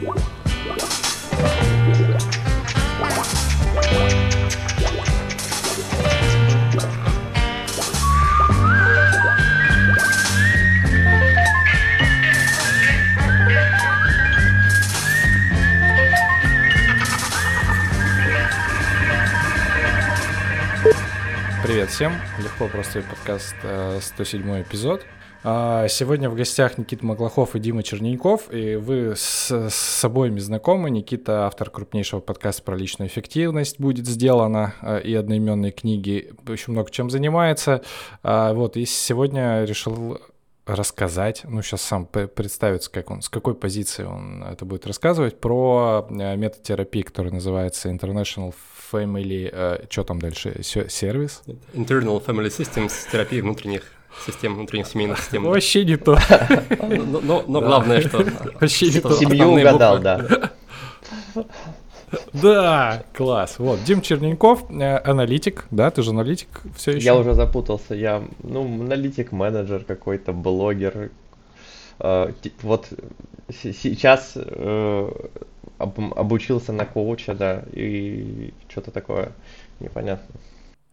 Привет всем, легко простой подкаст, 107 э, эпизод. А, сегодня в гостях Никита Маглахов и Дима Черненьков, и вы с, с обоими знакомы. Никита, автор крупнейшего подкаста про личную эффективность, будет сделано, э, и одноименной книги, еще много чем занимается. А, вот, и сегодня решил рассказать, ну сейчас сам представится, как он, с какой позиции он это будет рассказывать, про метод терапии, который называется International Family, что там дальше, сервис? Internal Family Systems, терапия внутренних систем, внутренних семейных систем. Вообще не то. Но, но, главное, что... Вообще не то. Семью угадал, да. Да, класс. Вот, Дим Черненьков, э, аналитик, да, ты же аналитик все еще? Я уже запутался, я, ну, аналитик-менеджер какой-то, блогер. Э, вот сейчас э, обучился на коуча, да, и что-то такое непонятно.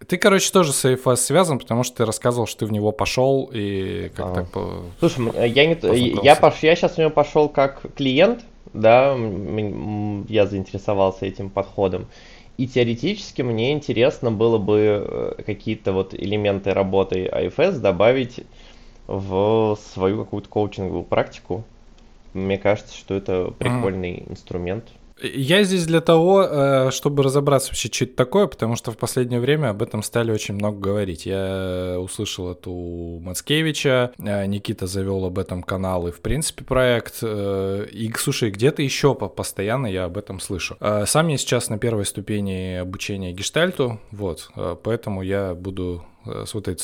Ты, короче, тоже с AFS связан, потому что ты рассказывал, что ты в него пошел и как а. так по... Слушай, я не я пош... я сейчас в него пошел как клиент, да, я заинтересовался этим подходом. И теоретически мне интересно было бы э, какие-то вот элементы работы AFS добавить в свою какую-то коучинговую практику. Мне кажется, что это прикольный mm. инструмент. Я здесь для того, э, чтобы разобраться вообще, что это такое, потому что в последнее время об этом стали очень много говорить. Я услышал это у Мацкевича, э, Никита завел об этом канал и, в принципе, проект. Э, и, слушай, где-то еще постоянно я об этом слышу. Сам я сейчас на первой ступени обучения гештальту, вот, поэтому я буду с вот этой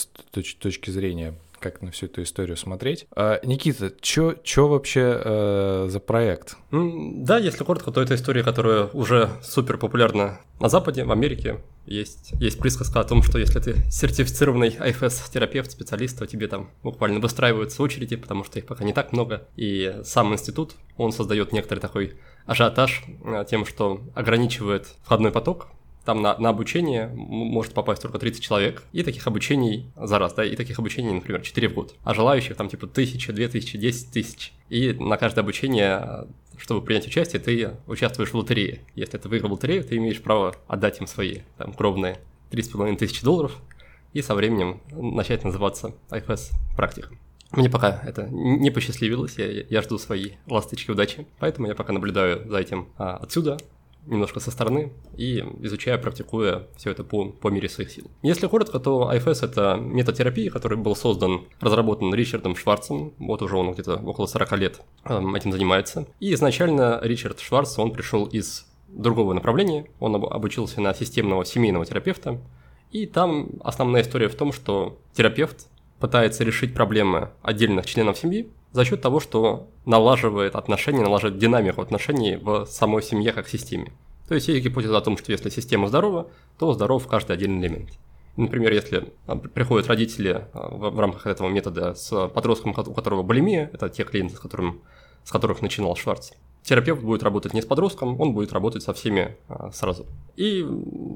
точки зрения как на всю эту историю смотреть. А, Никита, что вообще э, за проект? Да, если коротко, то это история, которая уже супер популярна на Западе, в Америке. Есть, есть присказка о том, что если ты сертифицированный IFS-терапевт, специалист, то тебе там буквально выстраиваются очереди, потому что их пока не так много. И сам институт, он создает некоторый такой ажиотаж э, тем, что ограничивает входной поток, там на, на обучение может попасть только 30 человек, и таких обучений за раз, да, и таких обучений, например, 4 в год. А желающих там типа 1000, 2000, 10 тысяч. И на каждое обучение, чтобы принять участие, ты участвуешь в лотерее. Если ты выиграл лотерею, ты имеешь право отдать им свои там кровные 3,5 тысячи долларов, и со временем начать называться IFS практиком. Мне пока это не посчастливилось, я, я жду свои ласточки удачи, поэтому я пока наблюдаю за этим а, отсюда, немножко со стороны и изучая, практикуя все это по, по мере своих сил. Если коротко, то IFS — это метод терапии, который был создан, разработан Ричардом Шварцем, вот уже он где-то около 40 лет эм, этим занимается. И изначально Ричард Шварц, он пришел из другого направления, он обучился на системного семейного терапевта, и там основная история в том, что терапевт пытается решить проблемы отдельных членов семьи, за счет того, что налаживает отношения, налаживает динамику отношений в самой семье как системе. То есть есть гипотеза о том, что если система здорова, то здоров каждый отдельный элемент. Например, если а, приходят родители а, в рамках этого метода с подростком, у которого булимия, это те клиенты, с, которым, с которых начинал Шварц, терапевт будет работать не с подростком, он будет работать со всеми а, сразу. И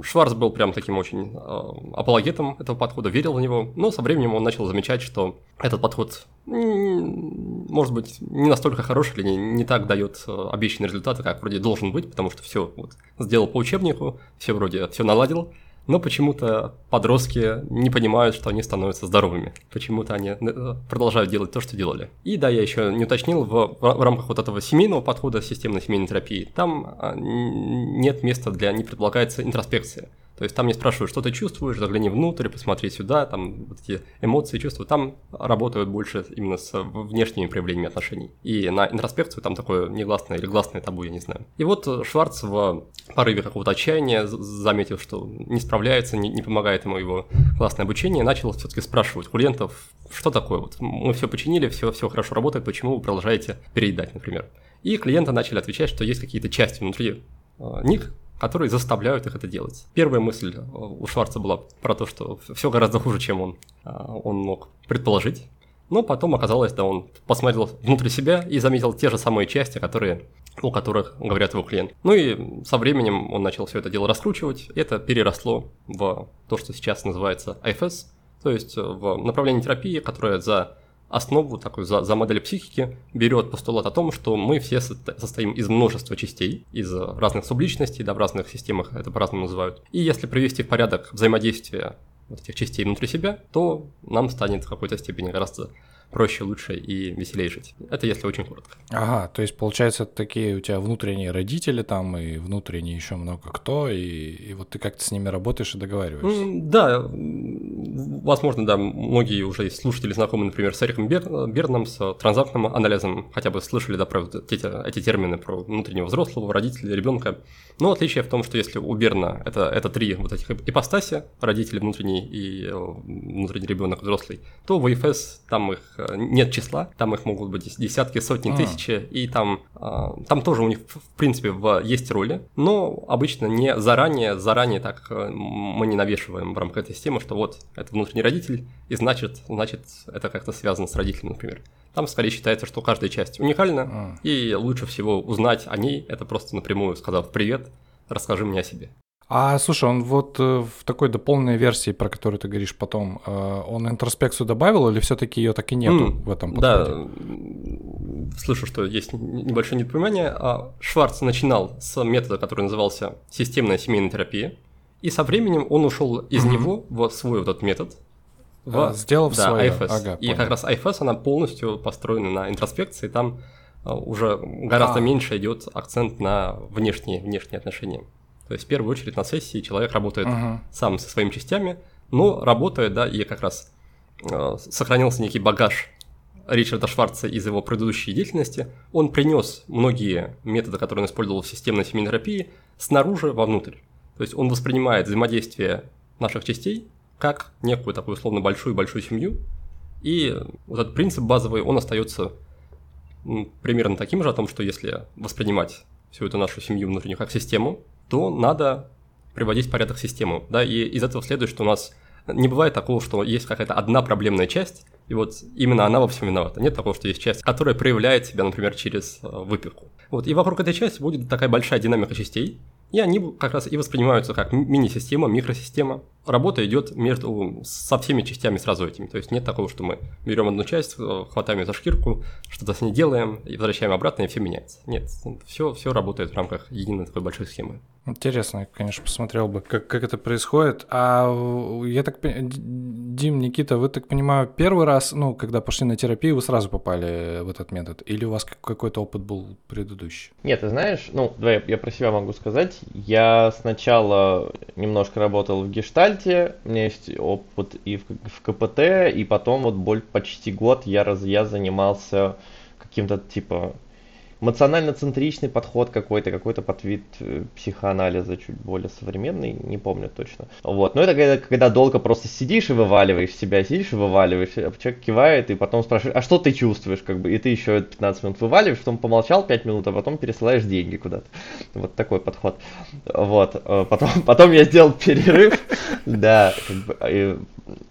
Шварц был прям таким очень а, апологетом этого подхода, верил в него, но со временем он начал замечать, что этот подход, может быть, не настолько хороший или не, не так дает а, обещанные результаты, как вроде должен быть, потому что все вот, сделал по учебнику, все вроде все наладил, но почему-то подростки не понимают, что они становятся здоровыми. Почему-то они э, продолжают делать то, что делали. И да, я еще не уточнил, в, в рамках вот этого семейного подхода системной семейной терапии, там а, нет места для, не предполагается интроспекция. То есть там не спрашивают, что ты чувствуешь, загляни внутрь, посмотри сюда, там вот эти эмоции, чувства. Там работают больше именно с внешними проявлениями отношений. И на интроспекцию там такое негласное или гласное табу, я не знаю. И вот Шварц в порыве какого-то отчаяния, заметив, что не справляется, не, не помогает ему его классное обучение, начал все-таки спрашивать клиентов, что такое вот, мы все починили, все, все хорошо работает, почему вы продолжаете переедать, например. И клиенты начали отвечать, что есть какие-то части внутри э, них, которые заставляют их это делать. Первая мысль э, у Шварца была про то, что все гораздо хуже, чем он, э, он мог предположить. Но потом оказалось, да, он посмотрел внутрь себя и заметил те же самые части, которые о которых говорят его клиент. Ну и со временем он начал все это дело раскручивать. Это переросло в то, что сейчас называется IFS, то есть в направлении терапии, которое за основу, такую за, за модель психики, берет постулат о том, что мы все состоим из множества частей, из разных субличностей, да, в разных системах это по-разному называют. И если привести в порядок взаимодействие вот этих частей внутри себя, то нам станет в какой-то степени гораздо проще, лучше и веселее жить. Это если очень коротко. Ага, то есть получается такие у тебя внутренние родители там и внутренние еще много кто, и, и вот ты как-то с ними работаешь и договариваешься. Да, возможно, да, многие уже слушатели знакомы, например, с Эриком Бер, Берном, с транзактным анализом, хотя бы слышали, да, про вот эти, эти термины про внутреннего взрослого, родителя, ребенка. Но отличие в том, что если у Берна это, это три вот этих ипостаси, родители внутренний и э, внутренний ребенок взрослый, то в ИФС там их э, нет числа, там их могут быть десятки, сотни, а. тысячи, и там, э, там тоже у них, в принципе, есть роли, но обычно не заранее, заранее так мы не навешиваем в рамках этой системы, что вот это внутренний родитель, и значит, значит это как-то связано с родителем, например. Там скорее считается, что каждая часть уникальна, а. и лучше всего узнать о ней, это просто напрямую сказав «Привет, расскажи мне о себе». А слушай, он вот э, в такой дополненной версии, про которую ты говоришь потом, э, он интроспекцию добавил или все-таки ее так и нету mm, в этом подходе? Да, слышу, что есть небольшое недопонимание. А Шварц начинал с метода, который назывался системная семейная терапия, и со временем он ушел из mm-hmm. него в свой вот этот метод, в, а, сделав да, свое. IFS. Ага, и понял. как раз IFS, она полностью построена на интроспекции, там а, уже гораздо а. меньше идет акцент на внешние, внешние отношения. То есть в первую очередь на сессии человек работает uh сам со своими частями, но работает, да, и как раз э, сохранился некий багаж Ричарда Шварца из его предыдущей деятельности. Он принес многие методы, которые он использовал в системной семейной терапии, снаружи вовнутрь. То есть он воспринимает взаимодействие наших частей как некую такую условно большую-большую семью. И вот этот принцип базовый, он остается примерно таким же, о том, что если воспринимать всю эту нашу семью внутреннюю как систему, то надо приводить в порядок систему. Да, и из этого следует, что у нас не бывает такого, что есть какая-то одна проблемная часть, и вот именно она во всем виновата. Нет такого, что есть часть, которая проявляет себя, например, через э, выпивку. Вот, и вокруг этой части будет такая большая динамика частей, и они как раз и воспринимаются как мини-система, микросистема. Работа идет между, со всеми частями сразу этими. То есть нет такого, что мы берем одну часть, э, хватаем ее за шкирку, что-то с ней делаем и возвращаем обратно, и все меняется. Нет, все, все работает в рамках единой такой большой схемы. Интересно, конечно, посмотрел бы, как, как это происходит. А я так Дим, Никита, вы так понимаю, первый раз, ну, когда пошли на терапию, вы сразу попали в этот метод? Или у вас какой-то опыт был предыдущий? Нет, ты знаешь, ну, давай я про себя могу сказать. Я сначала немножко работал в гештальте, у меня есть опыт и в, в КПТ, и потом вот боль почти год я, раз, я занимался каким-то типа эмоционально-центричный подход какой-то, какой-то подвид э, психоанализа чуть более современный, не помню точно. Вот, но это когда, когда долго просто сидишь и вываливаешь себя, сидишь и вываливаешь, а человек кивает и потом спрашиваешь, а что ты чувствуешь, как бы, и ты еще 15 минут вываливаешь, потом помолчал 5 минут, а потом пересылаешь деньги куда-то. Вот такой подход. Вот, э, потом, потом я сделал перерыв, да, и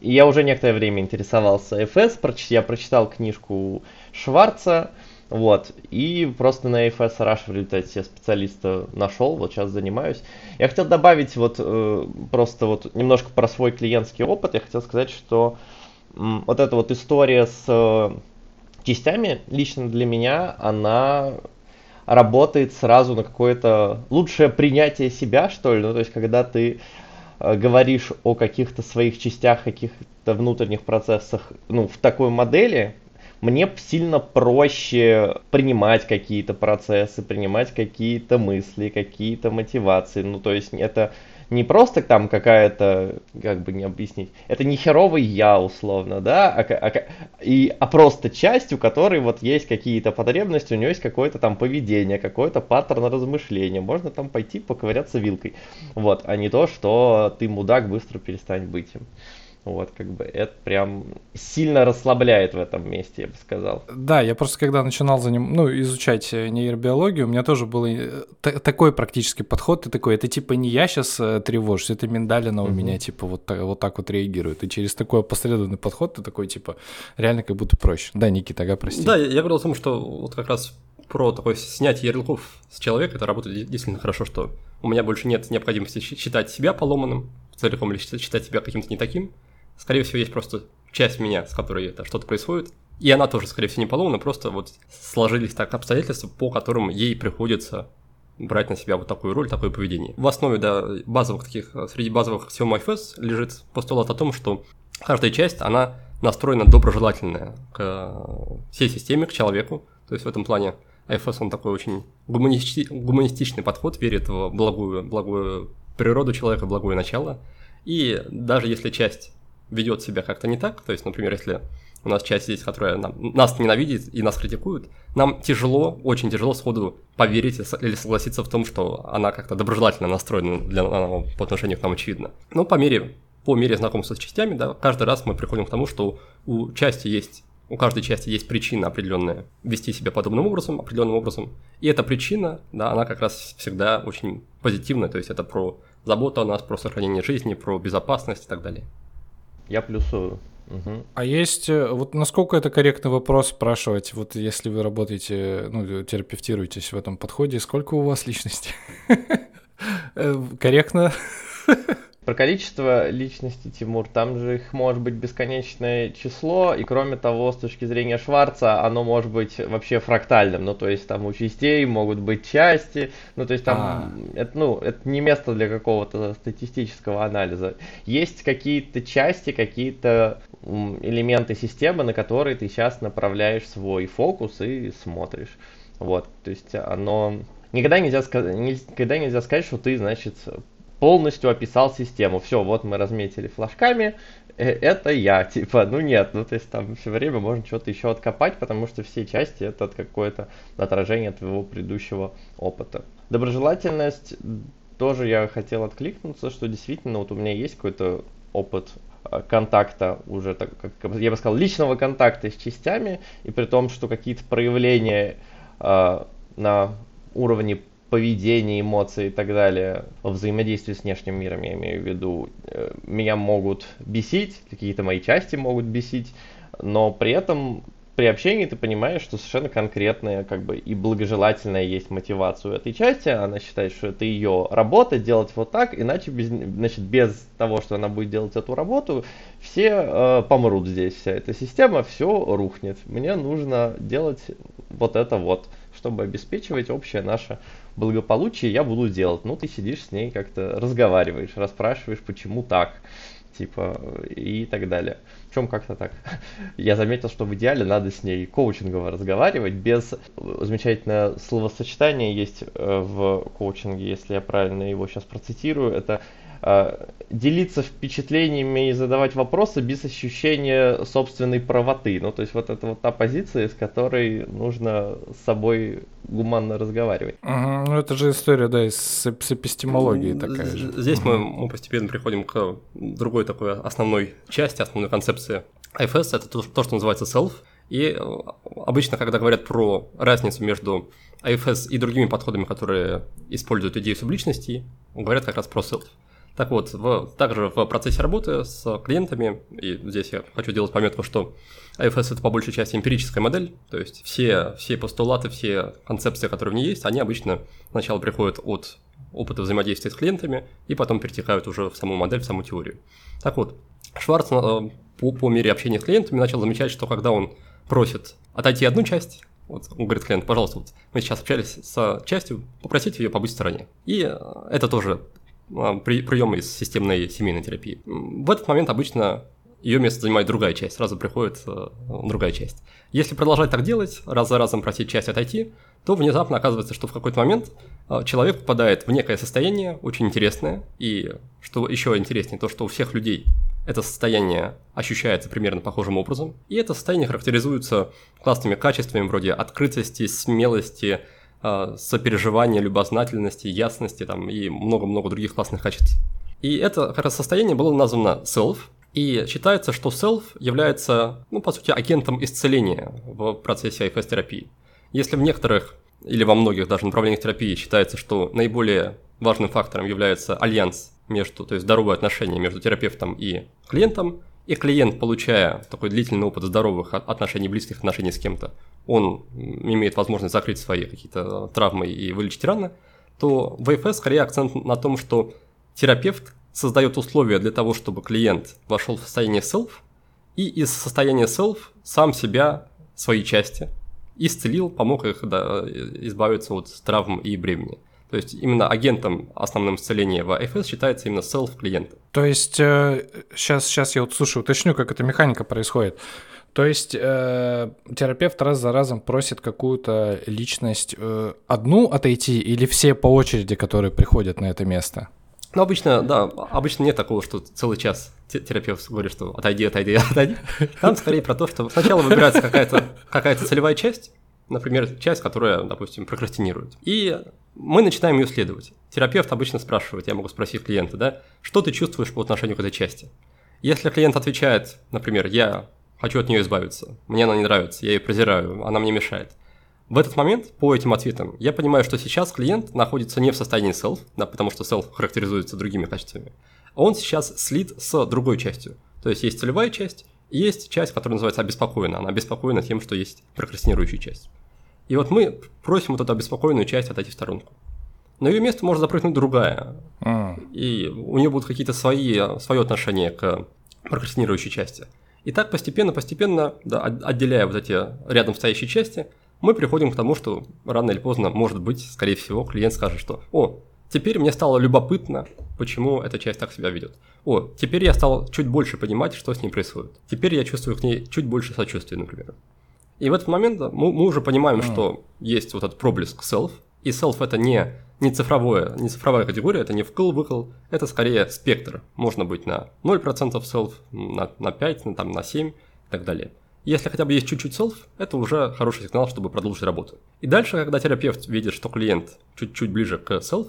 я уже некоторое время интересовался ФС, я прочитал книжку Шварца, вот. И просто на AFS Rush в результате себе специалиста нашел, вот сейчас занимаюсь. Я хотел добавить вот э, просто вот немножко про свой клиентский опыт. Я хотел сказать, что э, вот эта вот история с э, частями лично для меня, она работает сразу на какое-то лучшее принятие себя, что ли. Ну, то есть, когда ты э, говоришь о каких-то своих частях, каких-то внутренних процессах, ну, в такой модели, мне сильно проще принимать какие-то процессы, принимать какие-то мысли, какие-то мотивации. Ну, то есть это не просто там какая-то, как бы не объяснить, это не херовый я условно, да, а, а, и, а просто часть, у которой вот есть какие-то потребности, у нее есть какое-то там поведение, какой-то паттерн размышления, можно там пойти поковыряться вилкой, вот, а не то, что ты мудак, быстро перестань быть им. Вот, как бы это прям сильно расслабляет в этом месте, я бы сказал. Да, я просто когда начинал за ним, ну, изучать э, нейробиологию, у меня тоже был э, такой практический подход, ты такой, это типа не я сейчас э, тревожусь, это миндалина у меня типа вот, так, вот так вот реагирует. И через такой последовательный подход ты такой типа реально как будто проще. Да, Никита, ага, прости. Да, я говорил о том, что вот как раз про такое снятие ярлыков с человека, это работает действительно хорошо, что у меня больше нет необходимости считать себя поломанным целиком или считать себя каким-то не таким, Скорее всего, есть просто часть меня, с которой это что-то происходит, и она тоже, скорее всего, не поломана, просто вот сложились так обстоятельства, по которым ей приходится брать на себя вот такую роль, такое поведение. В основе, да, базовых таких, среди базовых всего MyFS лежит постулат о том, что каждая часть, она настроена доброжелательная к всей системе, к человеку. То есть в этом плане IFS, он такой очень гуманисти- гуманистичный подход, верит в благую, благую природу человека, благое начало. И даже если часть ведет себя как-то не так, то есть, например, если у нас часть здесь, которая нам, нас ненавидит и нас критикует, нам тяжело, очень тяжело сходу поверить или согласиться в том, что она как-то доброжелательно настроена для, по отношению к нам очевидно. Но по мере, по мере знакомства с частями, да, каждый раз мы приходим к тому, что у части есть у каждой части есть причина определенная вести себя подобным образом, определенным образом. И эта причина, да, она как раз всегда очень позитивная, то есть это про заботу о нас, про сохранение жизни, про безопасность и так далее. Я плюсую. Угу. А есть, э, вот насколько это корректный вопрос спрашивать, вот если вы работаете, ну, терапевтируетесь в этом подходе, сколько у вас личности? Э, корректно? Про количество личностей, Тимур, там же их может быть бесконечное число, и кроме того, с точки зрения Шварца, оно может быть вообще фрактальным, ну то есть там у частей могут быть части, ну то есть там, а. это, ну, это не место для какого-то статистического анализа. Есть какие-то части, какие-то элементы системы, на которые ты сейчас направляешь свой фокус и смотришь. Вот, то есть оно... Никогда нельзя, никогда нельзя сказать, что ты, значит, полностью описал систему. Все, вот мы разметили флажками, э, это я, типа, ну нет, ну то есть там все время можно что-то еще откопать, потому что все части это какое-то отражение твоего предыдущего опыта. Доброжелательность тоже я хотел откликнуться, что действительно вот у меня есть какой-то опыт а, контакта уже, так, как я бы сказал, личного контакта с частями, и при том, что какие-то проявления э, на уровне поведение, эмоции и так далее, во взаимодействии с внешним миром, я имею в виду, э, меня могут бесить, какие-то мои части могут бесить, но при этом при общении ты понимаешь, что совершенно конкретная как бы и благожелательная есть мотивация у этой части, она считает, что это ее работа делать вот так, иначе без, значит, без того, что она будет делать эту работу, все э, помрут здесь, вся эта система, все рухнет. Мне нужно делать вот это вот, чтобы обеспечивать общее наше благополучие я буду делать. Ну, ты сидишь с ней как-то разговариваешь, расспрашиваешь, почему так, типа, и так далее. В чем как-то так. Я заметил, что в идеале надо с ней коучингово разговаривать, без замечательное словосочетание есть э, в коучинге, если я правильно его сейчас процитирую, это делиться впечатлениями и задавать вопросы без ощущения собственной правоты. Ну, то есть вот это вот та позиция, с которой нужно с собой гуманно разговаривать. Угу, ну, это же история, да, с, с эпистемологией такая же. Здесь мы, мы постепенно приходим к другой такой основной части, основной концепции IFS, это то, то что называется self. И э, обычно, когда говорят про разницу между IFS и другими подходами, которые используют идею субличности, говорят как раз про self. Так вот, в, также в процессе работы с клиентами, и здесь я хочу делать пометку, что IFS это по большей части эмпирическая модель, то есть все, все постулаты, все концепции, которые в ней есть, они обычно сначала приходят от опыта взаимодействия с клиентами и потом перетекают уже в саму модель, в саму теорию. Так вот, Шварц э, по, по мере общения с клиентами начал замечать, что когда он просит отойти одну часть, вот он говорит клиент, пожалуйста, вот мы сейчас общались с частью, попросите ее побыть в стороне. И э, это тоже приемы из системной семейной терапии. В этот момент обычно ее место занимает другая часть, сразу приходит э, другая часть. Если продолжать так делать, раз за разом просить часть отойти, то внезапно оказывается, что в какой-то момент э, человек попадает в некое состояние очень интересное, и что еще интереснее, то, что у всех людей это состояние ощущается примерно похожим образом, и это состояние характеризуется классными качествами вроде открытости, смелости, сопереживания, любознательности, ясности там, и много-много других классных качеств. И это раз состояние было названо self, И считается, что self является, ну, по сути, агентом исцеления в процессе IFS-терапии. Если в некоторых или во многих даже направлениях терапии считается, что наиболее важным фактором является альянс между, то есть здоровые отношения между терапевтом и клиентом, и клиент, получая такой длительный опыт здоровых отношений, близких отношений с кем-то, он имеет возможность закрыть свои какие-то травмы и вылечить раны, то в ИФС скорее акцент на том, что терапевт создает условия для того, чтобы клиент вошел в состояние self, и из состояния self сам себя, свои части, исцелил, помог их да, избавиться от травм и бремени. То есть именно агентом основным исцеления в AFS считается именно self клиента. То есть э, сейчас, сейчас я вот, слушай, уточню, как эта механика происходит. То есть э, терапевт раз за разом просит какую-то личность э, одну отойти или все по очереди, которые приходят на это место? Ну, обычно, да, обычно нет такого, что целый час терапевт говорит, что отойди, отойди, отойди. Там скорее про то, что сначала выбирается какая-то какая целевая часть, например, часть, которая, допустим, прокрастинирует. И мы начинаем ее исследовать. Терапевт обычно спрашивает, я могу спросить клиента, да, что ты чувствуешь по отношению к этой части? Если клиент отвечает, например, я хочу от нее избавиться, мне она не нравится, я ее презираю, она мне мешает. В этот момент, по этим ответам, я понимаю, что сейчас клиент находится не в состоянии self, да, потому что self характеризуется другими качествами, он сейчас слит с другой частью. То есть есть целевая часть, и есть часть, которая называется обеспокоена. Она обеспокоена тем, что есть прокрастинирующая часть. И вот мы просим вот эту обеспокоенную часть отойти в сторонку. На ее место может запрыгнуть другая. Mm. И у нее будут какие-то свои, свое отношение к прокрастинирующей части. И так постепенно-постепенно, да, отделяя вот эти рядом стоящие части, мы приходим к тому, что рано или поздно, может быть, скорее всего, клиент скажет, что «О, теперь мне стало любопытно, почему эта часть так себя ведет. О, теперь я стал чуть больше понимать, что с ней происходит. Теперь я чувствую к ней чуть больше сочувствия, например». И в этот момент мы, мы уже понимаем, mm. что есть вот этот проблеск self, и self это не, не, цифровое, не цифровая категория, это не вкл-выкл, это скорее спектр. Можно быть на 0% self, на, на 5, на, там, на 7 и так далее. Если хотя бы есть чуть-чуть self, это уже хороший сигнал, чтобы продолжить работу. И дальше, когда терапевт видит, что клиент чуть-чуть ближе к self,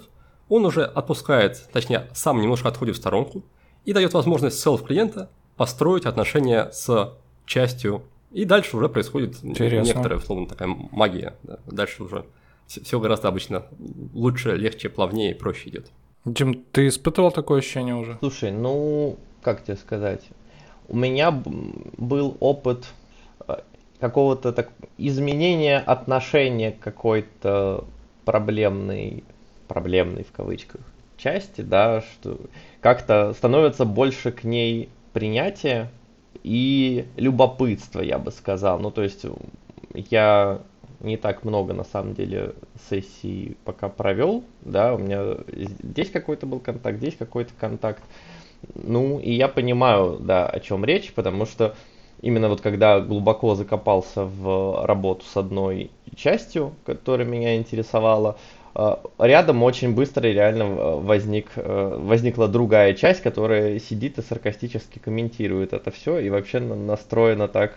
он уже отпускает, точнее, сам немножко отходит в сторонку и дает возможность self клиента построить отношения с частью и дальше уже происходит Интересно. некоторая, условно, такая магия. Да. Дальше уже все гораздо обычно лучше, легче, плавнее и проще идет. Дим, ты испытывал такое ощущение уже? Слушай, ну, как тебе сказать? У меня был опыт э, какого-то так изменения отношения к какой-то проблемной, проблемной в кавычках части, да, что как-то становится больше к ней принятия, и любопытство, я бы сказал. Ну, то есть я не так много, на самом деле, сессий пока провел, да, у меня здесь какой-то был контакт, здесь какой-то контакт. Ну, и я понимаю, да, о чем речь, потому что именно вот когда глубоко закопался в работу с одной частью, которая меня интересовала, рядом очень быстро реально э, возник, э, возникла другая часть, которая сидит и саркастически комментирует это все и вообще настроена так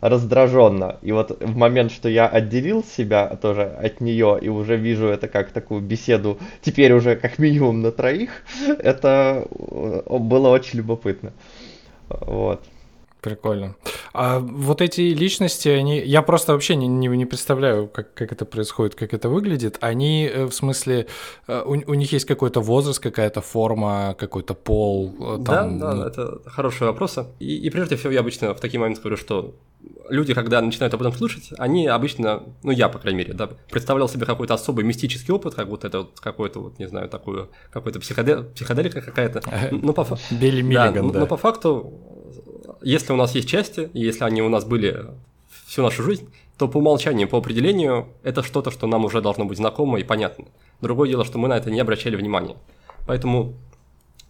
раздраженно. И вот в момент, что я отделил себя тоже от нее и уже вижу это как такую беседу, теперь уже как минимум на троих, это было очень любопытно. Вот. Прикольно. А вот эти личности, они, я просто вообще не, не, не представляю, как, как это происходит, как это выглядит. Они, э, в смысле, э, у, у них есть какой-то возраст, какая-то форма, какой-то пол? Э, там... Да, да, это хорошие вопросы. И, и прежде всего я обычно в такие моменты говорю, что люди, когда начинают об этом слышать, они обычно, ну я, по крайней мере, да, представлял себе какой-то особый мистический опыт, как будто это вот какой-то, вот, не знаю, такую, какой-то психоде... психоделика какая-то. Ну, по... Билли Миллиган, да, да. Но по факту если у нас есть части, если они у нас были всю нашу жизнь, то по умолчанию, по определению, это что-то, что нам уже должно быть знакомо и понятно. Другое дело, что мы на это не обращали внимания. Поэтому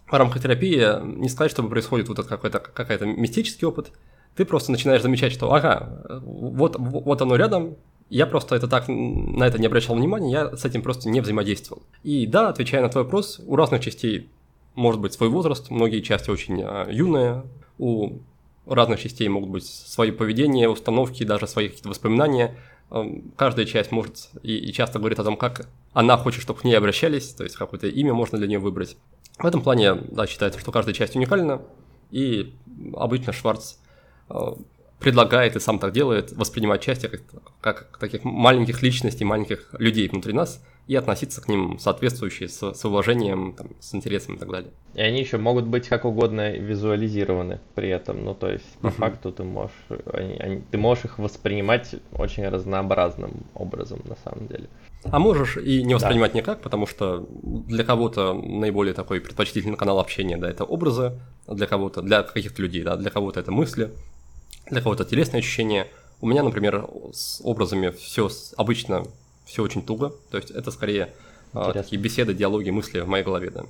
в терапии не сказать, чтобы происходит вот какой-то какой-то мистический опыт, ты просто начинаешь замечать, что ага, вот, вот оно рядом, я просто это так на это не обращал внимания, я с этим просто не взаимодействовал. И да, отвечая на твой вопрос, у разных частей может быть свой возраст, многие части очень а, юные, у разных частей могут быть свои поведения, установки, даже свои какие-то воспоминания. Эм, каждая часть может и, и часто говорит о том, как она хочет, чтобы к ней обращались, то есть какое-то имя можно для нее выбрать. В этом плане, да, считается, что каждая часть уникальна, И обычно Шварц э, предлагает и сам так делает воспринимать части как, как таких маленьких личностей, маленьких людей внутри нас и относиться к ним соответствующе, с, с уважением, там, с интересом и так далее. И они еще могут быть как угодно визуализированы при этом. Ну, то есть, по uh-huh. факту ты можешь, они, они, ты можешь их воспринимать очень разнообразным образом, на самом деле. А можешь и не воспринимать да. никак, потому что для кого-то наиболее такой предпочтительный канал общения, да, это образы, для кого-то, для каких-то людей, да, для кого-то это мысли, для кого-то телесные ощущения. У меня, например, с образами все обычно все очень туго, то есть это скорее а, такие беседы, диалоги, мысли в моей голове, да.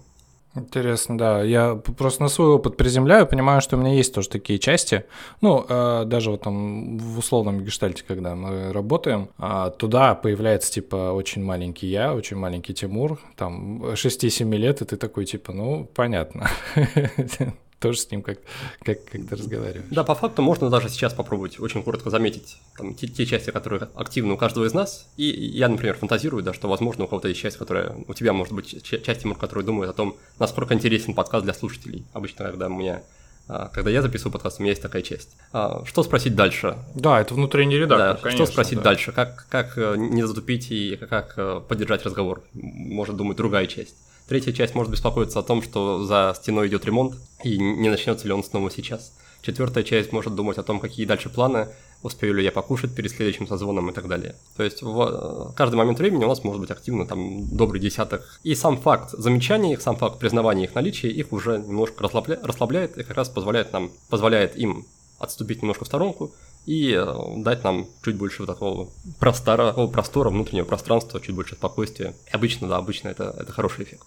Интересно, да. Я просто на свой опыт приземляю, понимаю, что у меня есть тоже такие части. Ну, э, даже вот там в условном гештальте, когда мы работаем, э, туда появляется типа очень маленький я, очень маленький Тимур, там 6-7 лет, и ты такой типа, ну, понятно. тоже с ним как, как, как ты разговариваешь. Да, по факту можно даже сейчас попробовать очень коротко заметить там, те, те части, которые активны у каждого из нас. И я, например, фантазирую, да, что, возможно, у кого-то есть часть, которая... У тебя может быть часть, Тимур, которая думает о том, насколько интересен подкаст для слушателей. Обычно, когда у меня а, когда я записываю подкаст, у меня есть такая часть. А, что спросить дальше? Да, это внутренний редактор, да, конечно. Что спросить да. дальше? Как, как э, не затупить и как э, поддержать разговор? Может думать другая часть. Третья часть может беспокоиться о том, что за стеной идет ремонт, и не начнется ли он снова сейчас. Четвертая часть может думать о том, какие дальше планы, успею ли я покушать перед следующим созвоном и так далее. То есть в э, каждый момент времени у нас может быть активно там добрый десяток. И сам факт замечания их, сам факт признавания их наличия, их уже немножко расслабля... расслабляет и как раз позволяет нам, позволяет им отступить немножко в сторонку и э, дать нам чуть больше такого простора, простора, внутреннего пространства, чуть больше спокойствия. И обычно, да, обычно это, это хороший эффект.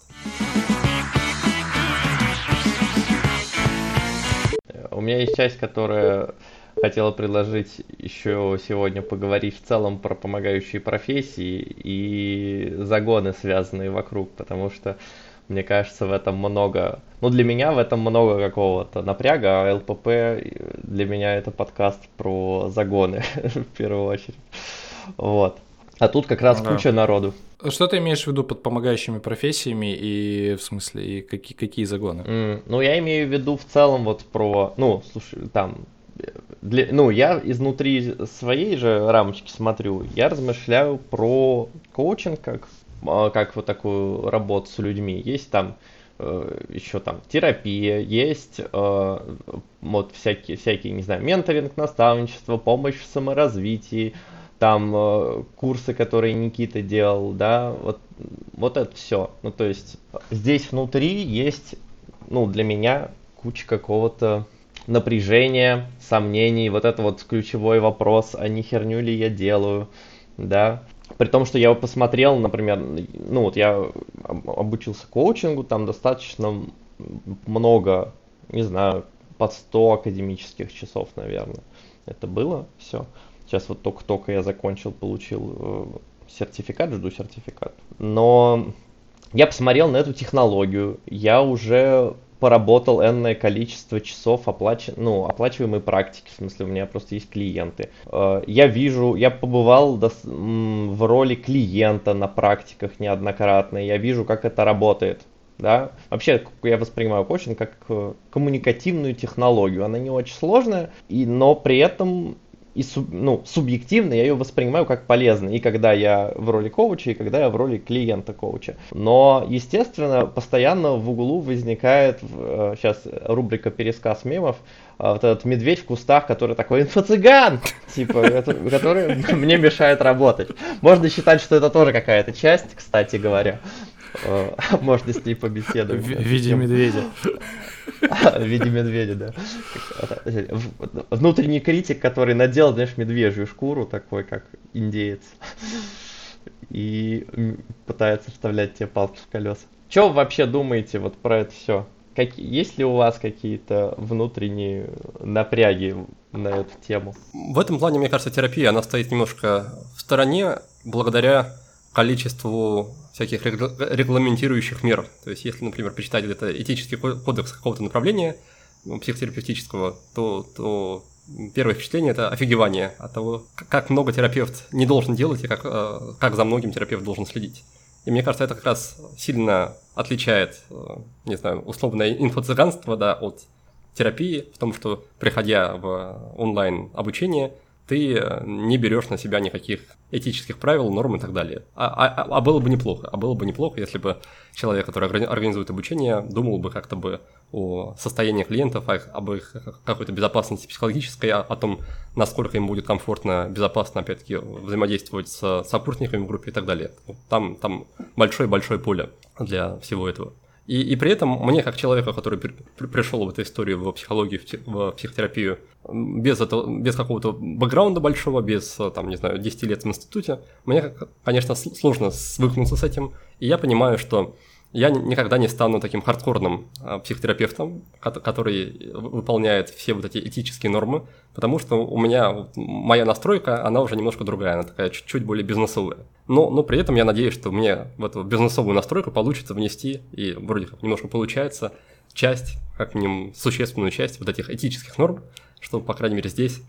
У меня есть часть, которая хотела предложить еще сегодня поговорить в целом про помогающие профессии и загоны, связанные вокруг, потому что мне кажется, в этом много... Ну, для меня в этом много какого-то напряга, а ЛПП для меня это подкаст про загоны, в первую очередь. Вот. А тут как раз ну, куча да. народу. Что ты имеешь в виду под помогающими профессиями и в смысле и какие, какие загоны? Mm, ну, я имею в виду в целом вот про, ну, слушай, там, для, ну, я изнутри своей же рамочки смотрю, я размышляю про коучинг как как вот такую работу с людьми. Есть там э, еще там терапия, есть э, вот всякие, всякие, не знаю, менторинг, наставничество, помощь в саморазвитии, там э, курсы, которые Никита делал, да, вот, вот это все. Ну, то есть здесь внутри есть, ну, для меня куча какого-то напряжения, сомнений, вот это вот ключевой вопрос, а не херню ли я делаю, да, при том, что я посмотрел, например, ну вот я обучился коучингу, там достаточно много, не знаю, под 100 академических часов, наверное. Это было все. Сейчас вот только-только я закончил, получил э, сертификат, жду сертификат. Но я посмотрел на эту технологию, я уже поработал энное количество часов оплач... ну, оплачиваемой практики, в смысле у меня просто есть клиенты. Э, я вижу, я побывал в роли клиента на практиках неоднократно, я вижу, как это работает. Да? Вообще, я воспринимаю коучинг как э, коммуникативную технологию. Она не очень сложная, и, но при этом и суб, ну, субъективно я ее воспринимаю как полезно, и когда я в роли коуча, и когда я в роли клиента коуча. Но, естественно, постоянно в углу возникает, сейчас э, рубрика «Пересказ мемов», э, вот этот медведь в кустах, который такой инфо-цыган, типа, который мне мешает работать. Можно считать, что это тоже какая-то часть, кстати говоря. Э, можно с ней побеседовать. В виде медведя. В виде медведя, да. Внутренний критик, который надел, знаешь, медвежью шкуру, такой, как индеец. И пытается вставлять тебе палки в колеса. Что вы вообще думаете вот про это все? Как, есть ли у вас какие-то внутренние напряги на эту тему? В этом плане, мне кажется, терапия, она стоит немножко в стороне благодаря количеству всяких регламентирующих мер. То есть, если, например, почитать где-то этический кодекс какого-то направления ну, психотерапевтического, то, то первое впечатление – это офигевание от того, как много терапевт не должен делать и как, э, как за многим терапевт должен следить. И мне кажется, это как раз сильно отличает, э, не знаю, условное инфо-цыганство да, от терапии в том, что приходя в онлайн обучение, ты э, не берешь на себя никаких этических правил, норм и так далее. А, а, а было бы неплохо. А было бы неплохо, если бы человек, который организует обучение, думал бы как-то бы о состоянии клиентов, об их какой-то безопасности психологической, о, о том, насколько им будет комфортно, безопасно, опять-таки, взаимодействовать с сопутниками в группе и так далее. Там, там большое-большое поле для всего этого. И, и при этом мне, как человеку, который при, при, пришел в эту историю, в психологию, в, в психотерапию, без, этого, без какого-то бэкграунда большого, без, там, не знаю, 10 лет в институте, мне, конечно, сложно свыкнуться с этим. И я понимаю, что я никогда не стану таким хардкорным а, психотерапевтом, который выполняет все вот эти этические нормы, потому что у меня моя настройка, она уже немножко другая, она такая чуть-чуть более бизнесовая. Но, но при этом я надеюсь, что мне в эту бизнесовую настройку получится внести, и вроде как немножко получается, часть, как минимум существенную часть вот этих этических норм, чтобы, по крайней мере, здесь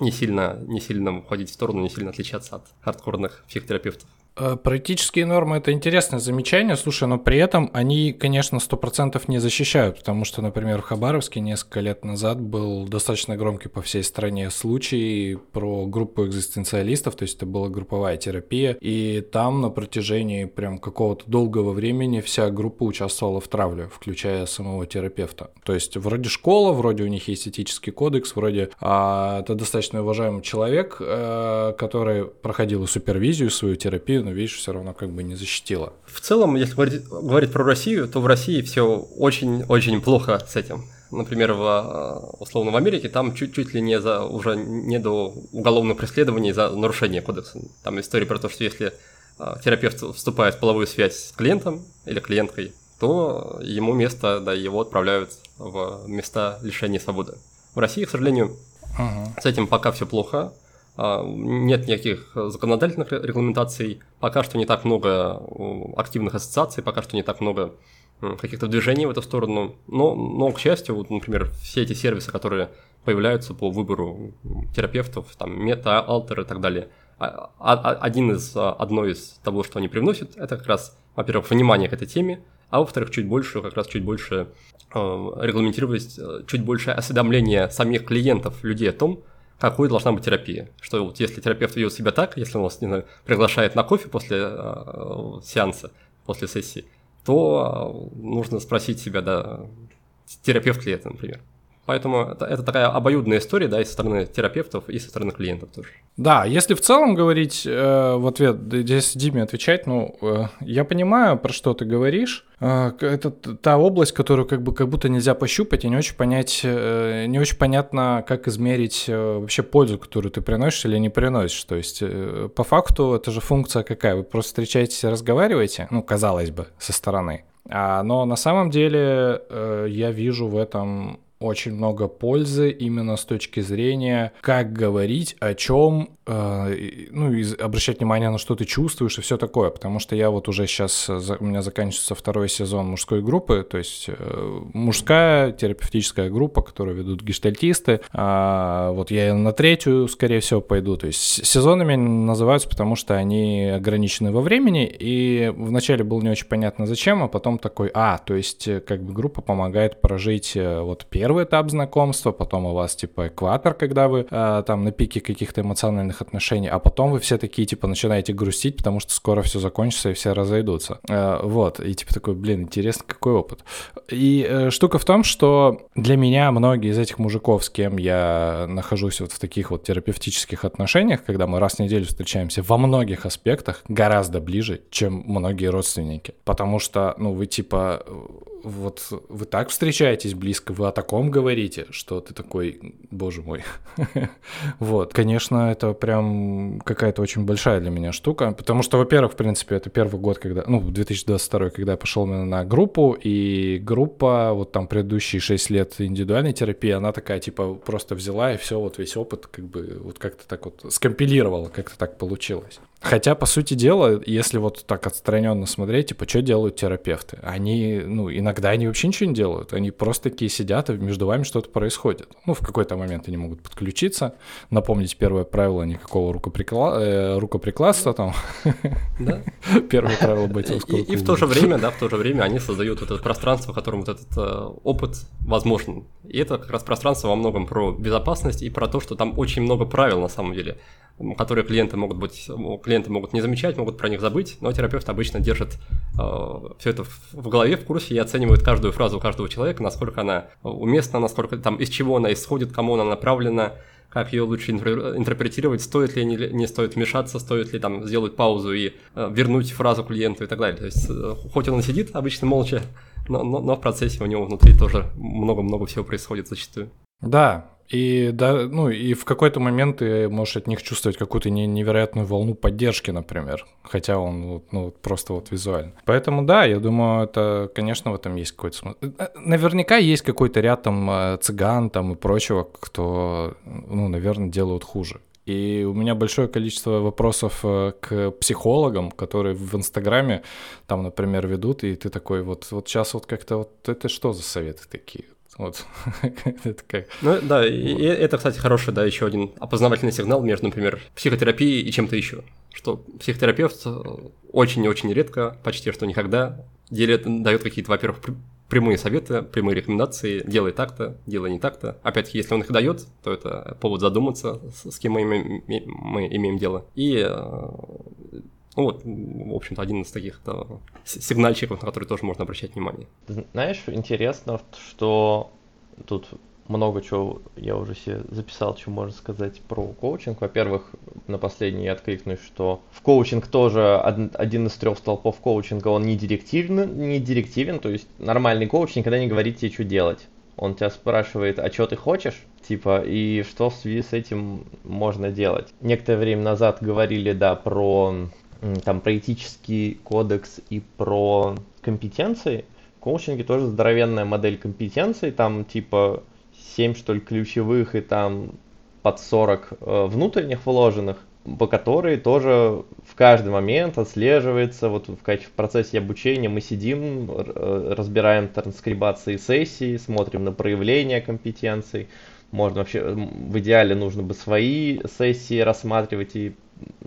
не сильно, не сильно уходить в сторону, не сильно отличаться от хардкорных психотерапевтов. Э, Практические нормы – это интересное замечание, слушай, но при этом они, конечно, 100% не защищают, потому что, например, в Хабаровске несколько лет назад был достаточно громкий по всей стране случай про группу экзистенциалистов, то есть это была групповая терапия, и там на протяжении прям какого-то долгого времени вся группа участвовала в травле, включая самого терапевта. То есть вроде школа, вроде у них есть этический кодекс, вроде а, это достаточно уважаемый человек, а, который проходил супервизию, свою терапию, но видишь, все равно как бы не защитила. В целом, если говорить, говорить про Россию, то в России все очень-очень плохо с этим. Например, в, э, условно в Америке там чуть-чуть ли не за уже не до уголовного преследования за нарушение кодекса. Там история про то, что если э, терапевт вступает в половую связь с клиентом или клиенткой, то ему место, да, его отправляют в места лишения свободы. В России, к сожалению, uh-huh. с этим пока все плохо. А, нет никаких законодательных регламентаций, пока что не так много активных ассоциаций, пока что не так много каких-то движений в эту сторону. Но, но к счастью, вот, например, все эти сервисы, которые появляются по выбору терапевтов, там, мета, алтер и так далее, а, а, один из, одно из того, что они привносят, это как раз, во-первых, внимание к этой теме, а во-вторых, чуть больше, как раз чуть больше э, регламентировать, чуть больше осведомления самих клиентов, людей о том, какой должна быть терапия. Что вот если терапевт ведет себя так, если он вас, не знаю, приглашает на кофе после э, сеанса, после сессии, то э, нужно спросить себя, да, терапевт ли это, например. Поэтому это, это такая обоюдная история, да, и со стороны терапевтов, и со стороны клиентов тоже. Да, если в целом говорить э, в ответ, здесь Диме отвечать, ну, э, я понимаю, про что ты говоришь. Э, это та область, которую как бы как будто нельзя пощупать и не очень понять, э, не очень понятно, как измерить э, вообще пользу, которую ты приносишь или не приносишь. То есть, э, по факту, это же функция какая? Вы просто встречаетесь разговариваете, ну, казалось бы, со стороны. А, но на самом деле э, я вижу в этом очень много пользы именно с точки зрения, как говорить, о чем, ну, и обращать внимание на что ты чувствуешь и все такое, потому что я вот уже сейчас, у меня заканчивается второй сезон мужской группы, то есть э, мужская терапевтическая группа, которую ведут гештальтисты, а вот я на третью, скорее всего, пойду, то есть сезонами называются, потому что они ограничены во времени, и вначале было не очень понятно зачем, а потом такой, а, то есть э, как бы группа помогает прожить э, вот первый этап знакомства, потом у вас типа экватор, когда вы э, там на пике каких-то эмоциональных отношений, а потом вы все такие типа начинаете грустить, потому что скоро все закончится и все разойдутся. Э, вот, и типа такой, блин, интересно, какой опыт. И э, штука в том, что для меня многие из этих мужиков, с кем я нахожусь вот в таких вот терапевтических отношениях, когда мы раз в неделю встречаемся во многих аспектах, гораздо ближе, чем многие родственники. Потому что, ну, вы типа вот вы так встречаетесь близко, вы о таком говорите, что ты такой, боже мой. вот, конечно, это прям какая-то очень большая для меня штука, потому что, во-первых, в принципе, это первый год, когда, ну, 2022, когда я пошел именно на группу, и группа, вот там предыдущие 6 лет индивидуальной терапии, она такая, типа, просто взяла и все, вот весь опыт, как бы, вот как-то так вот скомпилировала, как-то так получилось. Хотя, по сути дела, если вот так отстраненно смотреть, типа, что делают терапевты? Они, ну, иногда они вообще ничего не делают. Они просто такие сидят, и между вами что-то происходит. Ну, в какой-то момент они могут подключиться, напомнить первое правило никакого рукоприкла... э, рукоприкладства там. Да. Первое правило бойцовского и, в то же время, да, в то же время они создают это пространство, в котором вот этот э, опыт возможен. И это как раз пространство во многом про безопасность и про то, что там очень много правил на самом деле которые клиенты могут быть, клиенты могут не замечать, могут про них забыть, но терапевт обычно держит э, все это в голове, в курсе и оценивает каждую фразу каждого человека, насколько она уместна, насколько там из чего она исходит, кому она направлена, как ее лучше интерпретировать, стоит ли не, не стоит вмешаться, стоит ли там сделать паузу и э, вернуть фразу клиенту и так далее. То есть, э, хоть он и сидит обычно молча, но, но, но в процессе у него внутри тоже много-много всего происходит зачастую. Да, и да, ну и в какой-то момент ты можешь от них чувствовать какую-то невероятную волну поддержки, например, хотя он ну, просто вот визуально. Поэтому да, я думаю, это, конечно, в этом есть какой-то смысл. Э, э, наверняка есть какой-то ряд там э, цыган там и прочего, кто, ну, наверное, делают хуже. И у меня большое количество вопросов к психологам, которые в Инстаграме там, например, ведут, и ты такой вот, вот сейчас вот как-то вот это что за советы такие? Вот. это как... Ну да, и это, кстати, хороший, да, еще один опознавательный сигнал между, например, психотерапией и чем-то еще. Что психотерапевт э, очень-очень редко, почти что никогда, делит, дает какие-то, во-первых, прямые советы, прямые рекомендации, делай так-то, делай не так-то. Опять-таки, если он их дает, то это повод задуматься, с кем мы имеем, мы имеем дело. И э, ну вот, в общем-то, один из таких да, сигнальчиков, на которые тоже можно обращать внимание. Знаешь, интересно, что тут много чего я уже себе записал, что можно сказать про коучинг. Во-первых, на последний я откликнусь, что в коучинг тоже один из трех столпов коучинга, он не директивен, не директивен, то есть нормальный коуч никогда не говорит тебе, что делать. Он тебя спрашивает, а что ты хочешь? Типа, и что в связи с этим можно делать? Некоторое время назад говорили, да, про там про этический кодекс и про компетенции. В коучинге тоже здоровенная модель компетенций, там типа 7 что ли ключевых и там под 40 э, внутренних вложенных, по которые тоже в каждый момент отслеживается, вот в, в процессе обучения мы сидим, э, разбираем транскрибации сессии, смотрим на проявление компетенций, можно вообще, в идеале нужно бы свои сессии рассматривать и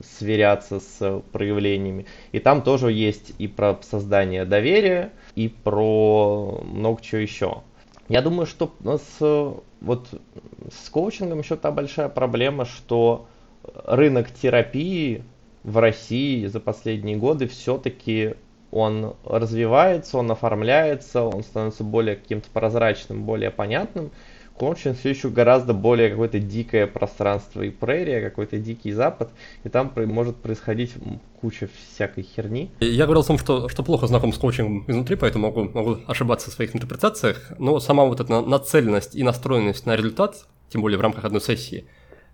сверяться с проявлениями. И там тоже есть и про создание доверия, и про много чего еще. Я думаю, что с, вот, с коучингом еще та большая проблема, что рынок терапии в России за последние годы все-таки он развивается, он оформляется, он становится более каким-то прозрачным, более понятным. Кончин все еще гораздо более какое-то дикое пространство и прерия, какой-то дикий запад, и там может происходить куча всякой херни. Я говорил о том, что, что плохо знаком с коучингом изнутри, поэтому могу, могу ошибаться в своих интерпретациях, но сама вот эта нацеленность и настроенность на результат, тем более в рамках одной сессии,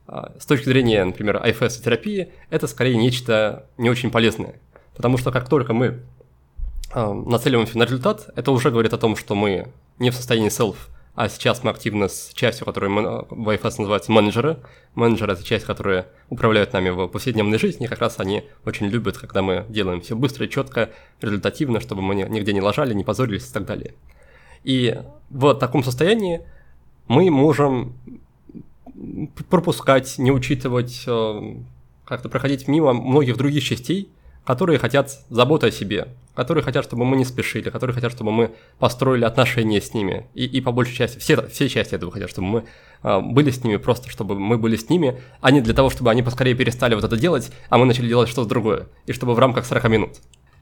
а, с точки зрения, например, IFS терапии, это скорее нечто не очень полезное. Потому что как только мы а, нацеливаемся на результат, это уже говорит о том, что мы не в состоянии self а сейчас мы активно с частью, которую в IFS называется менеджеры. Менеджеры – это часть, которая управляют нами в повседневной жизни, как раз они очень любят, когда мы делаем все быстро, четко, результативно, чтобы мы нигде не лажали, не позорились и так далее. И в таком состоянии мы можем пропускать, не учитывать, э, как-то проходить мимо многих других частей, которые хотят заботы о себе, которые хотят, чтобы мы не спешили, которые хотят, чтобы мы построили отношения с ними. И, и по большей части, все, все части этого хотят, чтобы мы э, были с ними, просто чтобы мы были с ними, а не для того, чтобы они поскорее перестали вот это делать, а мы начали делать что-то другое. И чтобы в рамках 40 минут.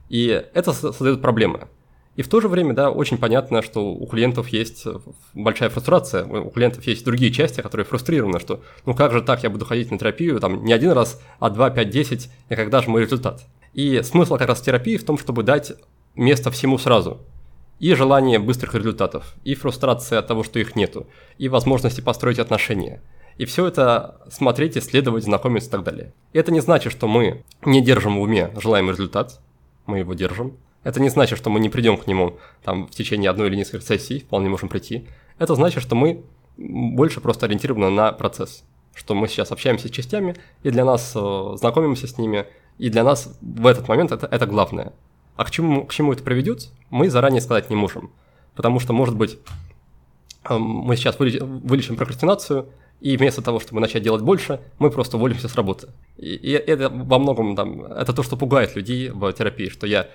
И это создает проблемы. И в то же время, да, очень понятно, что у клиентов есть большая фрустрация, у клиентов есть другие части, которые фрустрированы, что ну как же так, я буду ходить на терапию там не один раз, а два, пять, десять, и когда же мой результат? И смысл как раз терапии в том, чтобы дать место всему сразу. И желание быстрых результатов, и фрустрация от того, что их нету, и возможности построить отношения. И все это смотреть, исследовать, знакомиться и так далее. Это не значит, что мы не держим в уме желаемый результат, мы его держим. Это не значит, что мы не придем к нему там, в течение одной или нескольких сессий, вполне можем прийти. Это значит, что мы больше просто ориентированы на процесс. Что мы сейчас общаемся с частями, и для нас э, знакомимся с ними, И для нас в этот момент это, это главное. А к чему, к чему это приведет, мы заранее сказать не можем. Потому что, может быть, эм, мы сейчас вылечим прокрастинацию, и вместо того, чтобы начать делать больше, мы просто уволимся с работы. И, и это во многом там, это то, что пугает людей в терапии, что я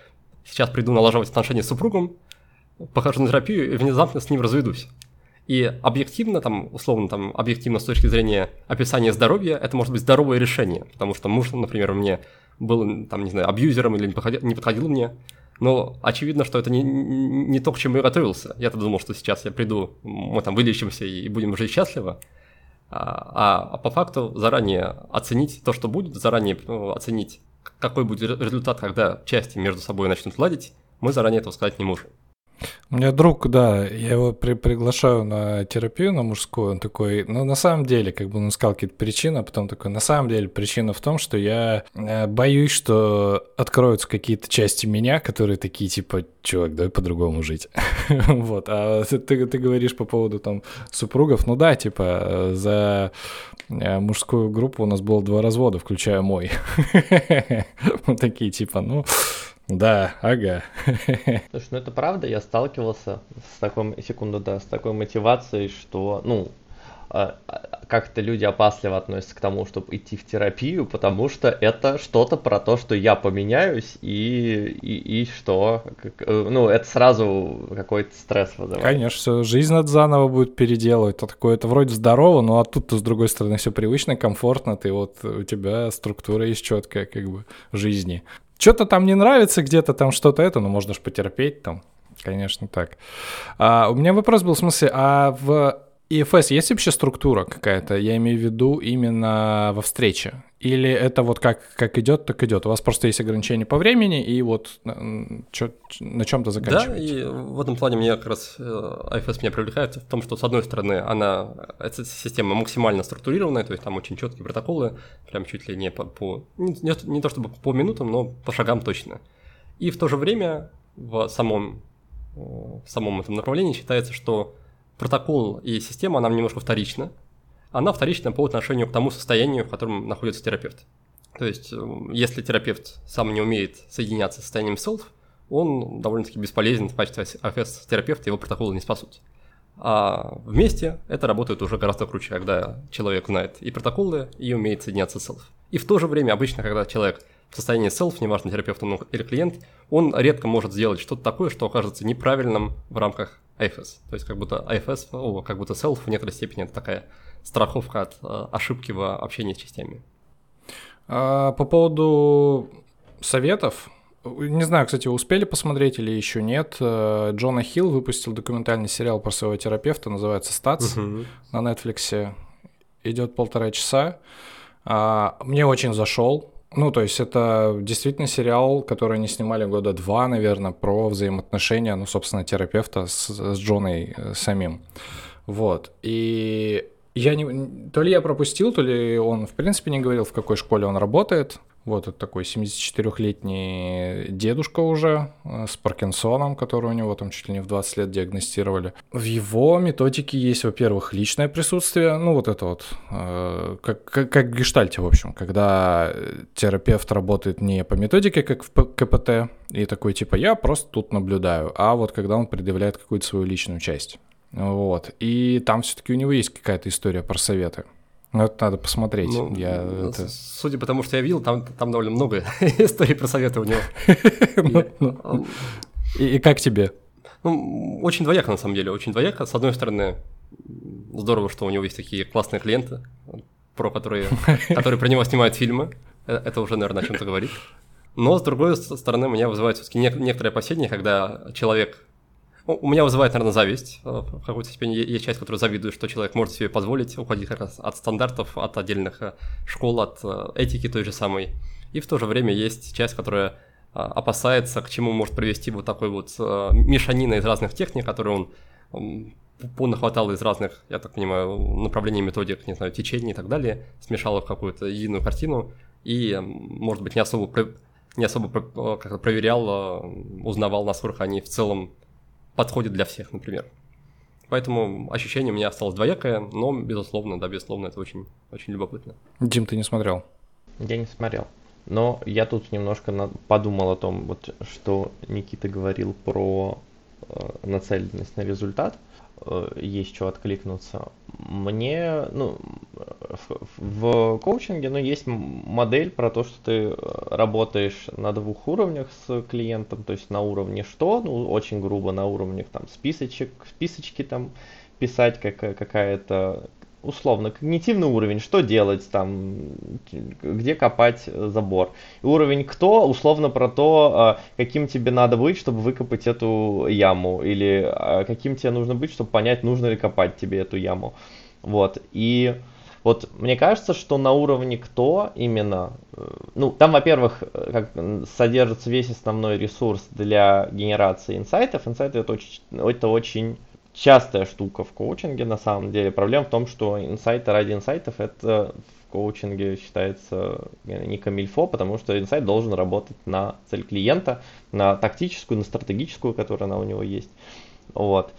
сейчас приду налаживать отношения с супругом, похожу на терапию и внезапно с ним разведусь. И объективно, там, условно, там, объективно с точки зрения описания здоровья, это может быть здоровое решение, потому что муж, например, мне был, там, не знаю, абьюзером или не подходил, не подходил мне, но очевидно, что это не, не то, к чему я готовился. Я-то думал, что сейчас я приду, мы там вылечимся и будем жить счастливо, а, а, а по факту заранее оценить то, что будет, заранее ну, оценить, какой будет результат, когда части между собой начнут ладить, мы заранее этого сказать не можем. У меня друг, да, я его при приглашаю на терапию, на мужскую, он такой, ну, на самом деле, как бы он искал какие-то причины, а потом такой, на самом деле, причина в том, что я э, боюсь, что откроются какие-то части меня, которые такие, типа, чувак, давай по-другому жить. вот, а ты, ты говоришь по поводу, там, супругов, ну да, типа, за э, мужскую группу у нас было два развода, включая мой. Вот такие, типа, ну, да, ага. Слушай, ну это правда, я сталкивался с такой, секунду, да, с такой мотивацией, что, ну, а, а, как-то люди опасливо относятся к тому, чтобы идти в терапию, потому что это что-то про то, что я поменяюсь и, и, и что, э, ну, это сразу какой-то стресс вызывает. Конечно, жизнь надо заново будет переделывать, то такое, это вроде здорово, но а тут-то, с другой стороны, все привычно, комфортно, ты вот, у тебя структура есть четкая, как бы, жизни. Что-то там не нравится, где-то там что-то это, ну можно же потерпеть там. Конечно, так. А, у меня вопрос был в смысле, а в EFS есть вообще структура какая-то? Я имею в виду именно во встрече. Или это вот как, как идет, так идет? У вас просто есть ограничения по времени, и вот чё, на чем-то заканчиваете? Да, и в этом плане мне как раз IFS э, меня привлекает в том, что с одной стороны она, эта система максимально структурированная, то есть там очень четкие протоколы, прям чуть ли не по, по не, не то чтобы по минутам, но по шагам точно. И в то же время в самом, в самом этом направлении считается, что протокол и система, она немножко вторична, она вторична по отношению к тому состоянию, в котором находится терапевт. То есть, эм, если терапевт сам не умеет соединяться с состоянием self, он довольно-таки бесполезен в качестве АФС-терапевта, его протоколы не спасут. А вместе это работает уже гораздо круче, когда человек знает и протоколы, и умеет соединяться с self. И в то же время, обычно, когда человек в состоянии self, неважно, терапевт он или клиент, он редко может сделать что-то такое, что окажется неправильным в рамках IFS. То есть как будто IFS, о, как будто self в некоторой степени это такая страховка от э, ошибки в общении с частями. А, по поводу советов, не знаю, кстати, успели посмотреть или еще нет. Э, Джона Хилл выпустил документальный сериал про своего терапевта, называется uh-huh. на Netflix. Идет полтора часа. А, мне очень зашел. Ну, то есть это действительно сериал, который они снимали года два, наверное, про взаимоотношения, ну, собственно, терапевта с, с Джоной э, самим. Вот. И я не... То ли я пропустил, то ли он, в принципе, не говорил, в какой школе он работает. Вот это такой 74-летний дедушка уже э, с Паркинсоном, который у него там чуть ли не в 20 лет диагностировали. В его методике есть, во-первых, личное присутствие, ну вот это вот, э, как, как, как в гештальте, в общем, когда терапевт работает не по методике, как в КПТ, и такой типа я просто тут наблюдаю, а вот когда он предъявляет какую-то свою личную часть. Вот. И там все-таки у него есть какая-то история про советы. Ну, это надо посмотреть. Ну, я, ну, это... Судя по тому, что я видел, там, там довольно много историй про советы у него. Ну, ну. И как тебе? Ну, очень двояко, на самом деле, очень двояко. С одной стороны, здорово, что у него есть такие классные клиенты, про которые, которые про него снимают фильмы. Э, это уже, наверное, о чем-то говорит. Но, с другой стороны, меня вызывает все-таки некоторые опасения, когда человек у меня вызывает, наверное, зависть. Э, в какой-то степени есть часть, которая завидует, что человек может себе позволить уходить как раз от стандартов, от отдельных э, школ, от э, этики той же самой. И в то же время есть часть, которая опасается, к чему может привести вот такой вот мешанина из разных техник, которые он понахватал из разных, я так понимаю, направлений, методик, не знаю, течений и так далее, смешал их в какую-то единую картину и, может быть, не особо, не особо проверял, узнавал, насколько они в целом подходит для всех, например. Поэтому ощущение у меня осталось двоякое, но, безусловно, да, безусловно, это очень, очень любопытно. Дим, ты не смотрел? Я не смотрел. Но я тут немножко подумал о том, вот, что Никита говорил про э, нацеленность на результат. Э, есть что откликнуться. Мне, ну, в, в коучинге, ну, есть модель про то, что ты работаешь на двух уровнях с клиентом, то есть на уровне что, ну, очень грубо на уровне там списочек, списочки там писать, как, какая-то условно когнитивный уровень, что делать там, где копать забор. И уровень кто, условно про то, а, каким тебе надо быть, чтобы выкопать эту яму, или а, каким тебе нужно быть, чтобы понять, нужно ли копать тебе эту яму. Вот, и вот мне кажется, что на уровне кто именно, э, ну, там, во-первых, как содержится весь основной ресурс для генерации инсайтов. Инсайты это очень, это очень частая штука в коучинге на самом деле. Проблема в том, что инсайты ради инсайтов это в коучинге считается не камильфо, потому что инсайт должен работать на цель клиента, на тактическую, на стратегическую, которая она у него есть. Вот.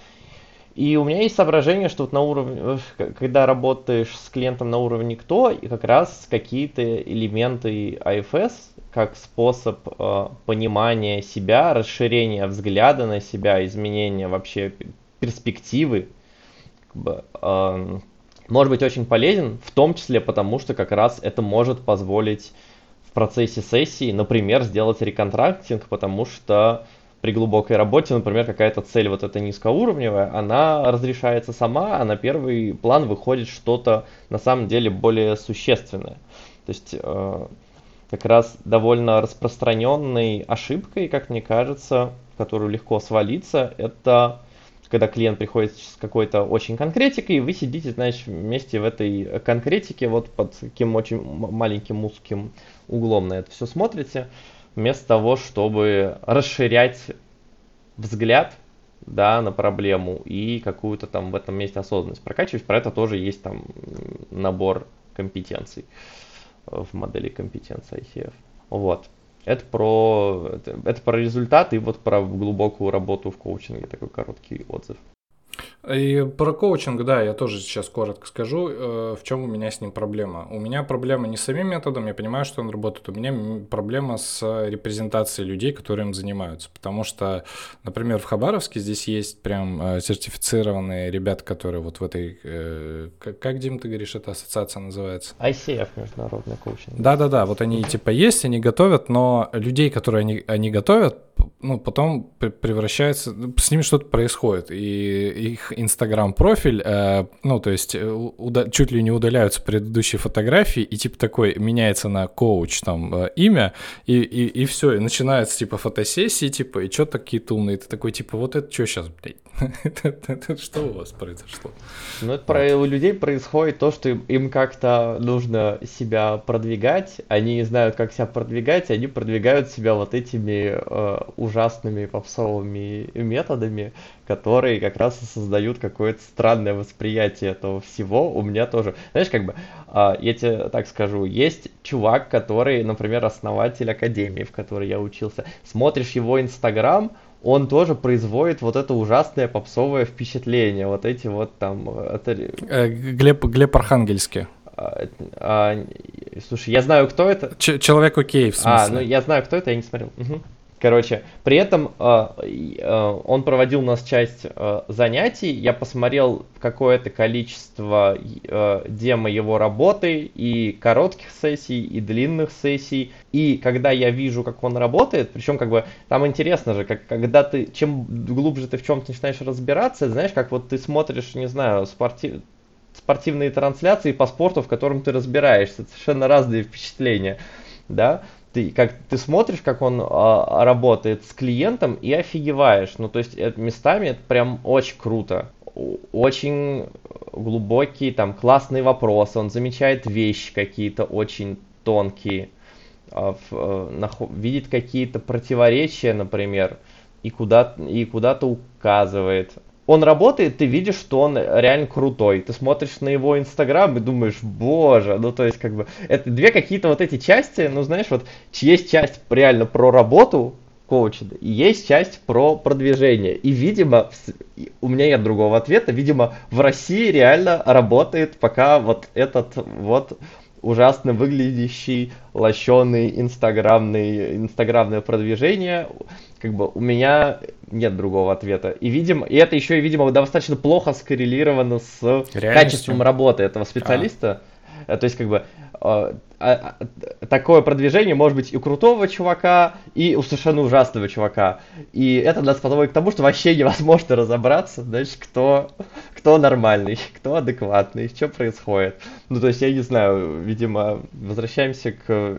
И у меня есть соображение, что вот на уровне, когда работаешь с клиентом на уровне кто, и как раз какие-то элементы IFS, как способ э, понимания себя, расширения взгляда на себя, изменения вообще перспективы, э, может быть очень полезен, в том числе потому, что как раз это может позволить в процессе сессии, например, сделать реконтрактинг, потому что при глубокой работе, например, какая-то цель вот эта низкоуровневая, она разрешается сама, а на первый план выходит что-то на самом деле более существенное. То есть э, как раз довольно распространенной ошибкой, как мне кажется, которую легко свалиться, это когда клиент приходит с какой-то очень конкретикой, вы сидите, значит, вместе в этой конкретике, вот под таким очень маленьким узким углом на это все смотрите, вместо того, чтобы расширять взгляд да, на проблему и какую-то там в этом месте осознанность прокачивать. Про это тоже есть там набор компетенций в модели компетенции ICF. Вот. Это про, это, это про результаты и вот про глубокую работу в коучинге, такой короткий отзыв. И про коучинг, да, я тоже сейчас коротко скажу, э, в чем у меня с ним проблема. У меня проблема не с самим методом, я понимаю, что он работает, у меня проблема с репрезентацией людей, которые им занимаются. Потому что, например, в Хабаровске здесь есть прям э, сертифицированные ребята, которые вот в этой, э, как, Дим, ты говоришь, эта ассоциация называется? ICF, международный коучинг. Да-да-да, вот они типа есть, они готовят, но людей, которые они, они готовят, ну, потом превращается, с ними что-то происходит, и их инстаграм-профиль, э, ну, то есть э, уда- чуть ли не удаляются предыдущие фотографии, и типа такой меняется на коуч там э, имя, и, и, и все, и начинается типа фотосессии, типа, и что какие-то умные, ты такой, типа, вот это что сейчас, блядь? Что у вас произошло? Ну, это про у людей происходит то, что им как-то нужно себя продвигать, они не знают, как себя продвигать, они продвигают себя вот этими э, ужасными попсовыми методами, которые как раз создают какое-то странное восприятие этого всего. У меня тоже, знаешь, как бы, э, я тебе так скажу, есть чувак, который, например, основатель академии, в которой я учился. Смотришь его инстаграм, он тоже производит вот это ужасное попсовое впечатление. Вот эти вот там... Это... Э, Глеб, Глеб Архангельский. А, а, слушай, я знаю, кто это. Ч- человек окей, в смысле. А, ну я знаю, кто это, я не смотрел. Угу. Короче, при этом э, э, он проводил у нас часть э, занятий, я посмотрел какое-то количество демо его работы, и коротких сессий, и длинных сессий, и когда я вижу, как он работает, причем как бы там интересно же, как, когда ты, чем глубже ты в чем-то начинаешь разбираться, знаешь, как вот ты смотришь, не знаю, спортив спортивные трансляции по спорту, в котором ты разбираешься, совершенно разные впечатления, да, ты, как, ты смотришь, как он а, работает с клиентом и офигеваешь. Ну, то есть это, местами это прям очень круто. Очень глубокие, там, классные вопросы. Он замечает вещи какие-то очень тонкие. А, в, а, нахо, видит какие-то противоречия, например, и, куда, и куда-то указывает он работает, ты видишь, что он реально крутой. Ты смотришь на его инстаграм и думаешь, боже, ну то есть как бы это две какие-то вот эти части, ну знаешь, вот есть часть реально про работу коуча, и есть часть про продвижение. И, видимо, у меня нет другого ответа, видимо, в России реально работает пока вот этот вот ужасно выглядящий, лощеный, инстаграмный, инстаграмное продвижение, как бы у меня нет другого ответа. И, видимо, и это еще и, видимо, достаточно плохо скоррелировано с качеством работы этого специалиста. А. То есть, как бы, а, а, такое продвижение может быть и у крутого чувака, и у совершенно ужасного чувака. И это нас подводит к тому, что вообще невозможно разобраться, знаешь, кто, кто нормальный, кто адекватный, что происходит. Ну, то есть, я не знаю, видимо, возвращаемся к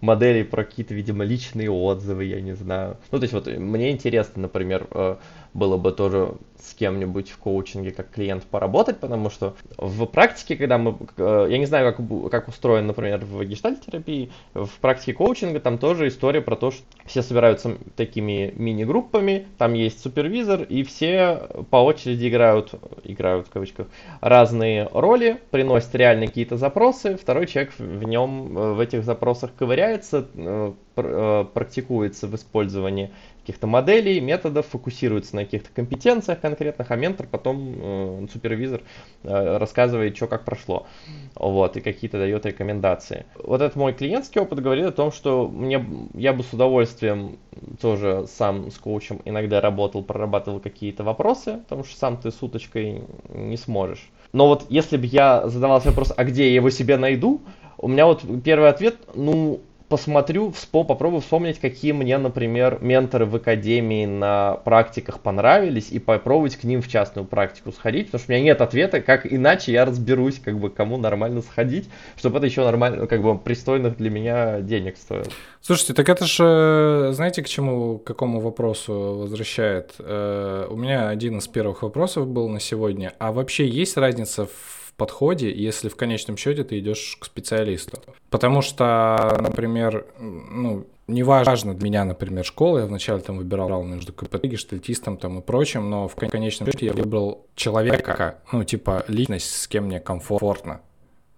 модели про какие-то, видимо, личные отзывы, я не знаю. Ну, то есть, вот мне интересно, например, э, было бы тоже с кем-нибудь в коучинге как клиент поработать, потому что в практике, когда мы, э, я не знаю, как, как устроен, например, в гештальтерапии, в практике коучинга там тоже история про то, что все собираются такими мини-группами, там есть супервизор, и все по очереди играют, играют в кавычках, разные роли, приносят реально какие-то запросы, второй человек в нем, э, в этих запросах ковыряется, э, практикуется в использовании каких-то моделей, методов, фокусируется на каких-то компетенциях конкретных, а ментор потом, э, супервизор, э, рассказывает, что как прошло, вот, и какие-то дает рекомендации. Вот этот мой клиентский опыт говорит о том, что мне, я бы с удовольствием тоже сам с коучем иногда работал, прорабатывал какие-то вопросы, потому что сам ты с уточкой не сможешь. Но вот если бы я задавался вопрос, а где я его себе найду, у меня вот первый ответ, ну, посмотрю, попробую вспомнить, какие мне, например, менторы в академии на практиках понравились, и попробовать к ним в частную практику сходить, потому что у меня нет ответа, как иначе я разберусь, как бы, кому нормально сходить, чтобы это еще нормально, как бы, пристойных для меня денег стоило. Слушайте, так это же, знаете, к чему, к какому вопросу возвращает? Э, у меня один из первых вопросов был на сегодня. А вообще есть разница в подходе, если в конечном счете ты идешь к специалисту. Потому что, например, ну, неважно для меня, например, школа, я вначале там выбирал между КПТ, гештальтистом там и прочим, но в конечном счете я выбрал человека, ну, типа личность, с кем мне комфортно.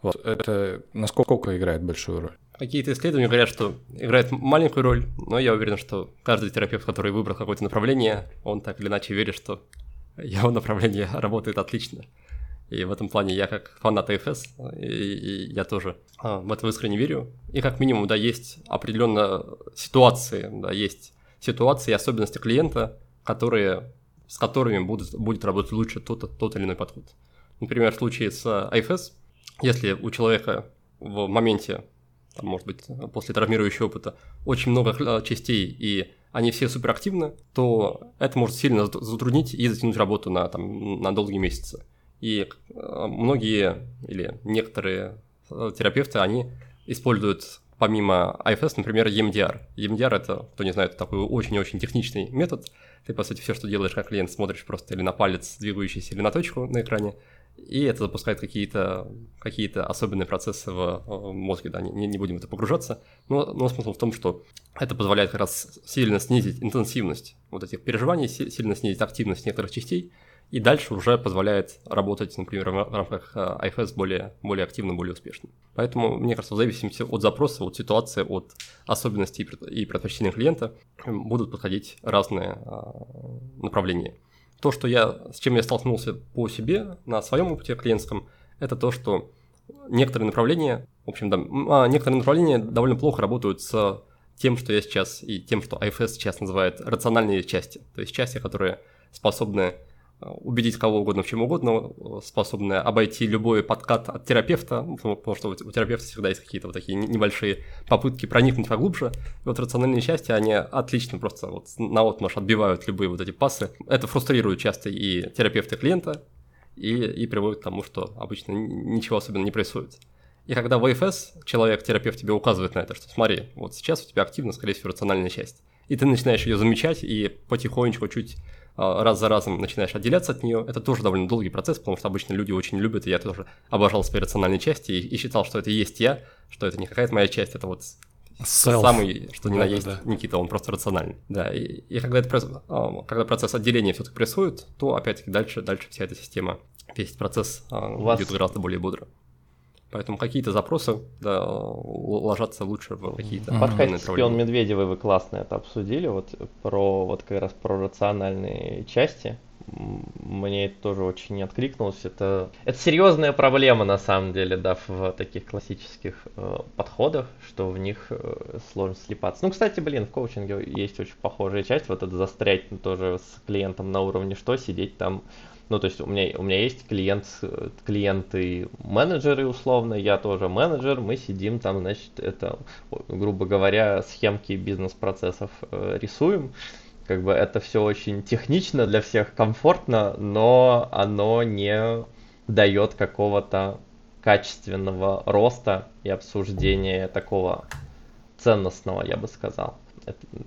Вот это насколько играет большую роль? Какие-то исследования говорят, что играет маленькую роль, но я уверен, что каждый терапевт, который выбрал какое-то направление, он так или иначе верит, что его направление работает отлично. И в этом плане я как фанат AFS, и, и я тоже а, в это искренне верю. И как минимум, да, есть определенно ситуации, да, есть ситуации и особенности клиента, которые, с которыми будет, будет работать лучше тот, тот или иной подход. Например, в случае с IFS, если у человека в моменте, там, может быть, после травмирующего опыта, очень много частей, и они все суперактивны, то это может сильно затруднить и затянуть работу на, там, на долгие месяцы. И э, многие или некоторые э, терапевты, они используют помимо IFS, например, EMDR. EMDR это, кто не знает, такой очень-очень техничный метод. Ты, по сути, все, что делаешь как клиент, смотришь просто или на палец двигающийся, или на точку на экране, и это запускает какие-то какие особенные процессы в, в мозге, да, не, не будем это погружаться. Но, но смысл в том, что это позволяет как раз сильно снизить интенсивность вот этих переживаний, сильно снизить активность некоторых частей, и дальше уже позволяет работать, например, в рамках э, IFS более, более активно, более успешно. Поэтому, мне кажется, в зависимости от запроса, от ситуации, от особенностей и предпочтений клиента будут подходить разные э, направления. То, что я, с чем я столкнулся по себе на своем опыте клиентском, это то, что некоторые направления, в общем, да, а, некоторые направления довольно плохо работают с тем, что я сейчас, и тем, что IFS сейчас называет рациональные части. То есть части, которые способны убедить кого угодно в чем угодно, способная обойти любой подкат от терапевта, ну, потому что у терапевта всегда есть какие-то вот такие небольшие попытки проникнуть поглубже. И вот рациональные счастья, они отлично просто вот на отмаш отбивают любые вот эти пасы. Это фрустрирует часто и терапевта, и клиента, и, и приводит к тому, что обычно ничего особенно не происходит. И когда в АФС человек-терапевт тебе указывает на это, что смотри, вот сейчас у тебя активно, скорее всего, рациональная часть, и ты начинаешь ее замечать и потихонечку чуть раз за разом начинаешь отделяться от нее, это тоже довольно долгий процесс, потому что обычно люди очень любят, и я тоже обожал свои рациональные части и, и считал, что это и есть я, что это не какая-то моя часть, это вот Self. самый, что ни на есть да. Никита, он просто рациональный. Да, и, и когда, это, а, когда процесс отделения все-таки происходит, то опять-таки дальше, дальше вся эта система, весь процесс а, вас... идет гораздо более бодро. Поэтому какие-то запросы да, ложатся лучше в какие-то mm-hmm. подкасте Шпион Медведевой вы классно это обсудили, вот про вот как раз про рациональные части. мне это тоже очень не откликнулось. Это, это серьезная проблема, на самом деле, да, в таких классических э, подходах, что в них э, сложно слепаться. Ну, кстати, блин, в коучинге есть очень похожая часть, вот это застрять тоже с клиентом на уровне что, сидеть там ну, то есть у меня, у меня есть клиент, клиенты менеджеры условно, я тоже менеджер, мы сидим там, значит, это, грубо говоря, схемки бизнес-процессов э, рисуем. Как бы это все очень технично, для всех комфортно, но оно не дает какого-то качественного роста и обсуждения такого ценностного, я бы сказал.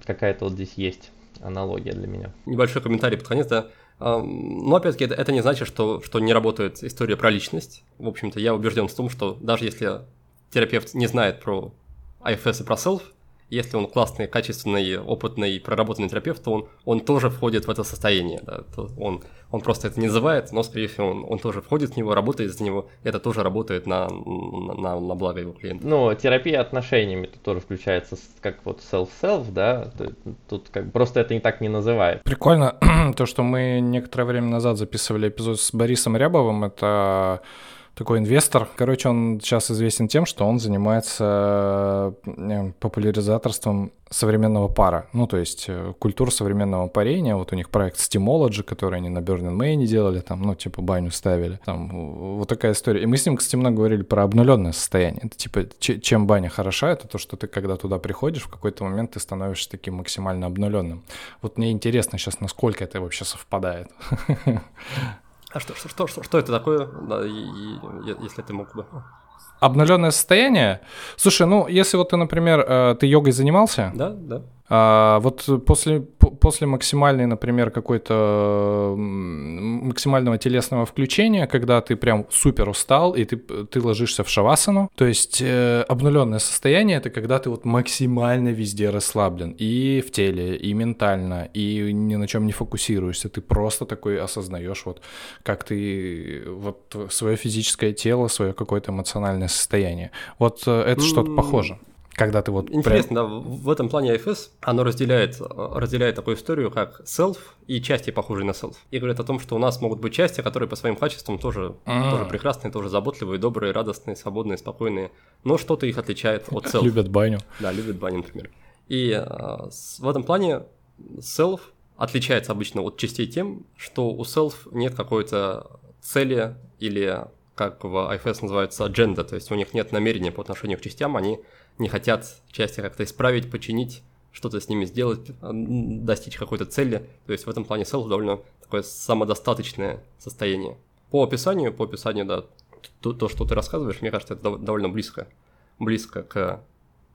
Какая-то вот здесь есть аналогия для меня. Небольшой комментарий под конец, да. Но опять-таки это, это не значит, что, что не работает история про личность. В общем-то, я убежден в том, что даже если терапевт не знает про IFS и про self, если он классный, качественный, опытный, проработанный терапевт, то он, он тоже входит в это состояние. Да? Он, он просто это не называет, но, скорее всего, он, он тоже входит в него, работает за него. Это тоже работает на, на, на благо его клиента. Ну, терапия отношениями тут тоже включается как вот self-self, да? Тут как просто это не так не называют. Прикольно то, что мы некоторое время назад записывали эпизод с Борисом Рябовым. Это такой инвестор. Короче, он сейчас известен тем, что он занимается э, популяризаторством современного пара. Ну, то есть э, культура современного парения. Вот у них проект Steamology, который они на Burning Man делали, там, ну, типа баню ставили. Там вот такая история. И мы с ним, кстати, много говорили про обнуленное состояние. Это типа, чем баня хороша, это то, что ты, когда туда приходишь, в какой-то момент ты становишься таким максимально обнуленным. Вот мне интересно сейчас, насколько это вообще совпадает. А что, что, что, что, что это такое, да, и, и, если ты мог бы... Обнуленное состояние? Слушай, ну, если вот ты, например, э, ты йогой занимался? Да, да. А, вот после, после максимальной, например, какой-то максимального телесного включения, когда ты прям супер устал, и ты, ты ложишься в шавасану, то есть э, обнуленное состояние — это когда ты вот максимально везде расслаблен, и в теле, и ментально, и ни на чем не фокусируешься, ты просто такой осознаешь вот, как ты, вот свое физическое тело, свое какое-то эмоциональное состояние. Вот э, это что-то похоже когда ты вот... Интересно, прям... да, в этом плане IFS, оно разделяет, разделяет такую историю, как self и части, похожие на self. И говорит о том, что у нас могут быть части, которые по своим качествам тоже, А-а-а. тоже прекрасные, тоже заботливые, добрые, радостные, свободные, спокойные, но что-то их отличает от self. Любят баню. Да, любят баню, например. И а, в этом плане self отличается обычно от частей тем, что у self нет какой-то цели или как в IFS называется, agenda, то есть у них нет намерения по отношению к частям, они не хотят части как-то исправить, починить, что-то с ними сделать, достичь какой-то цели. То есть в этом плане self довольно такое самодостаточное состояние. По описанию, по описанию, да, то, то что ты рассказываешь, мне кажется, это довольно близко, близко к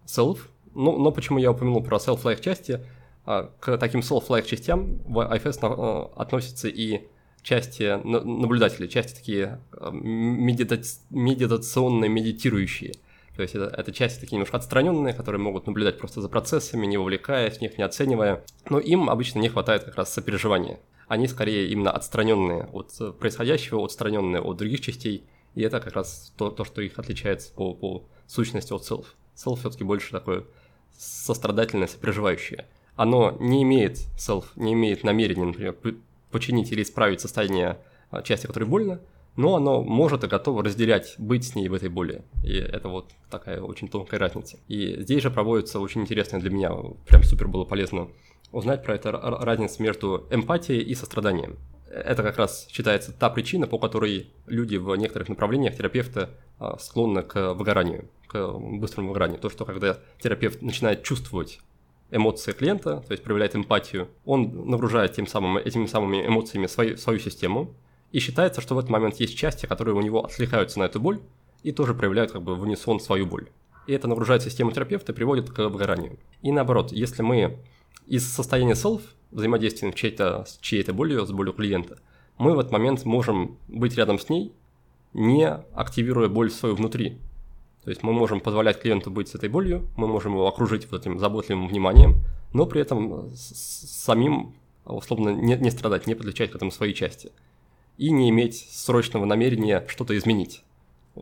self. Но, но почему я упомянул про self-like части, а, к таким self-like частям в IFS а, относятся и части наблюдателей, части такие а, медитационные, медитирующие – то есть это, это части такие немножко отстраненные, которые могут наблюдать просто за процессами, не вовлекаясь в них, не оценивая. Но им обычно не хватает как раз сопереживания. Они скорее именно отстраненные от происходящего, отстраненные от других частей. И это как раз то, то что их отличает по, по сущности от self. Self все-таки больше такое сострадательное, сопереживающее. Оно не имеет self, не имеет намерения, например, починить или исправить состояние а, части, которой больно, но оно может и готово разделять, быть с ней в этой боли. И это вот такая очень тонкая разница. И здесь же проводится очень интересное для меня, прям супер было полезно узнать про это разницу между эмпатией и состраданием. Это как раз считается та причина, по которой люди в некоторых направлениях терапевта а, склонны к выгоранию, к быстрому выгоранию. То, что когда терапевт начинает чувствовать эмоции клиента, то есть проявляет эмпатию, он нагружает тем самым, этими самыми эмоциями свою, свою систему, и считается, что в этот момент есть части, которые у него отвлекаются на эту боль и тоже проявляют как бы в унисон свою боль. И это нагружает систему терапевта и приводит к выгоранию. И наоборот, если мы из состояния self взаимодействуем чьей-то, с чьей-то болью, с болью клиента, мы в этот момент можем быть рядом с ней, не активируя боль свою внутри. То есть мы можем позволять клиенту быть с этой болью, мы можем его окружить вот этим заботливым вниманием, но при этом самим условно не, не страдать, не подключать к этому свои части и не иметь срочного намерения что-то изменить.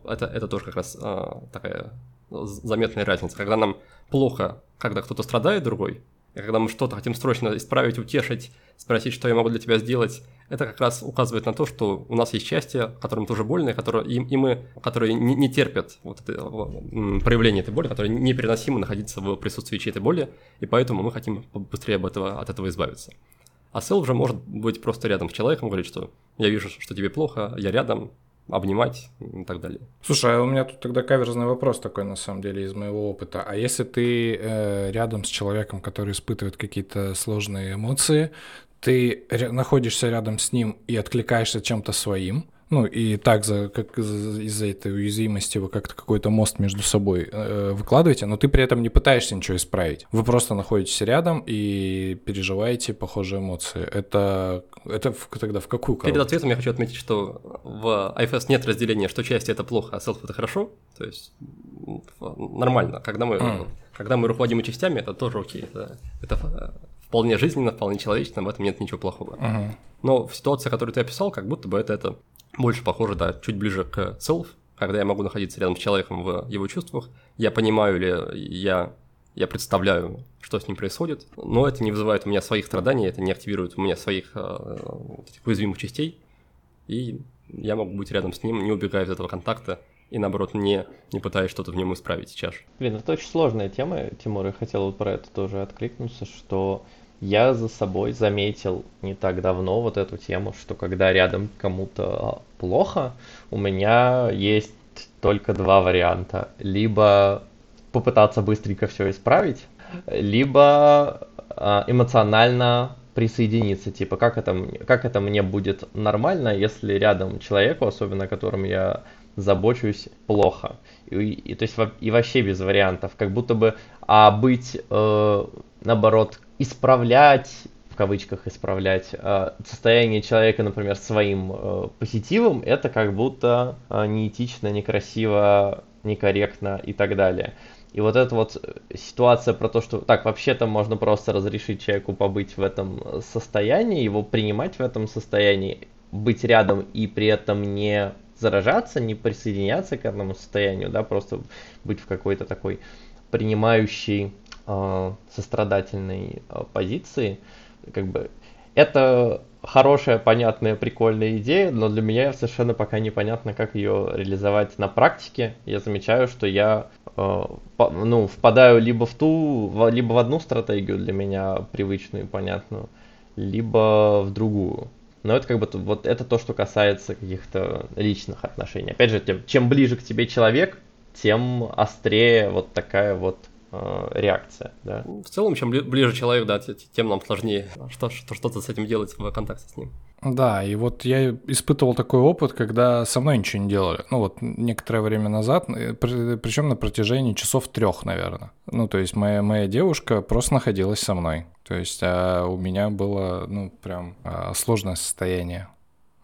Это, это тоже как раз а, такая заметная разница. Когда нам плохо, когда кто-то страдает другой, когда мы что-то хотим срочно исправить, утешить, спросить, что я могу для тебя сделать, это как раз указывает на то, что у нас есть счастье, которым тоже больно, и, которые, и, и мы, которые не, не терпят вот это, проявление этой боли, которые непереносимо находиться в присутствии чьей-то боли, и поэтому мы хотим быстрее об этого, от этого избавиться. А селф же может быть просто рядом с человеком, говорить, что я вижу, что тебе плохо, я рядом, обнимать и так далее. Слушай, а у меня тут тогда каверзный вопрос такой, на самом деле, из моего опыта. А если ты э, рядом с человеком, который испытывает какие-то сложные эмоции, ты находишься рядом с ним и откликаешься чем-то своим, ну и так за, как из-за этой уязвимости вы как-то какой-то мост между собой э, выкладываете, но ты при этом не пытаешься ничего исправить. Вы просто находитесь рядом и переживаете похожие эмоции. Это, это в, тогда в какую коробку? Перед ответом я хочу отметить, что в IFS нет разделения, что часть это плохо, а селф это хорошо. То есть нормально. Когда мы, mm. когда мы руководимы частями, это тоже окей. Это, это вполне жизненно, вполне человечно, в этом нет ничего плохого. Uh-huh. Но в ситуации, которую ты описал, как будто бы это, это больше похоже, да, чуть ближе к self, когда я могу находиться рядом с человеком в его чувствах, я понимаю или я, я представляю, что с ним происходит, но это не вызывает у меня своих страданий, это не активирует у меня своих э, уязвимых частей, и я могу быть рядом с ним, не убегая из этого контакта, и наоборот не, не пытаясь что-то в нем исправить сейчас. Блин, это очень сложная тема, Тимур, я хотел вот про это тоже откликнуться, что я за собой заметил не так давно вот эту тему, что когда рядом кому-то плохо, у меня есть только два варианта. Либо попытаться быстренько все исправить, либо а, эмоционально присоединиться, типа, как это, как это мне будет нормально, если рядом человеку, особенно которым я забочусь, плохо. И, и, то есть, и вообще без вариантов, как будто бы, а быть, э, наоборот, исправлять, в кавычках исправлять, э, состояние человека, например, своим э, позитивом, это как будто э, неэтично, некрасиво, некорректно и так далее. И вот эта вот ситуация про то, что так, вообще-то можно просто разрешить человеку побыть в этом состоянии, его принимать в этом состоянии, быть рядом и при этом не заражаться, не присоединяться к этому состоянию, да, просто быть в какой-то такой принимающей э, сострадательной э, позиции, как бы это хорошая, понятная, прикольная идея, но для меня совершенно пока непонятно, как ее реализовать на практике. Я замечаю, что я э, по, ну, впадаю либо в ту, либо в одну стратегию для меня привычную и понятную, либо в другую. Но это как бы вот это то, что касается каких-то личных отношений. Опять же, тем, чем ближе к тебе человек, тем острее вот такая вот Э, реакция, да. В целом, чем ближе человек, да, тем нам сложнее что, что-то с этим делать в контакте с ним. Да, и вот я испытывал такой опыт, когда со мной ничего не делали. Ну вот некоторое время назад, э, причем на протяжении часов трех, наверное. Ну то есть моя, моя девушка просто находилась со мной. То есть а у меня было, ну прям а, сложное состояние.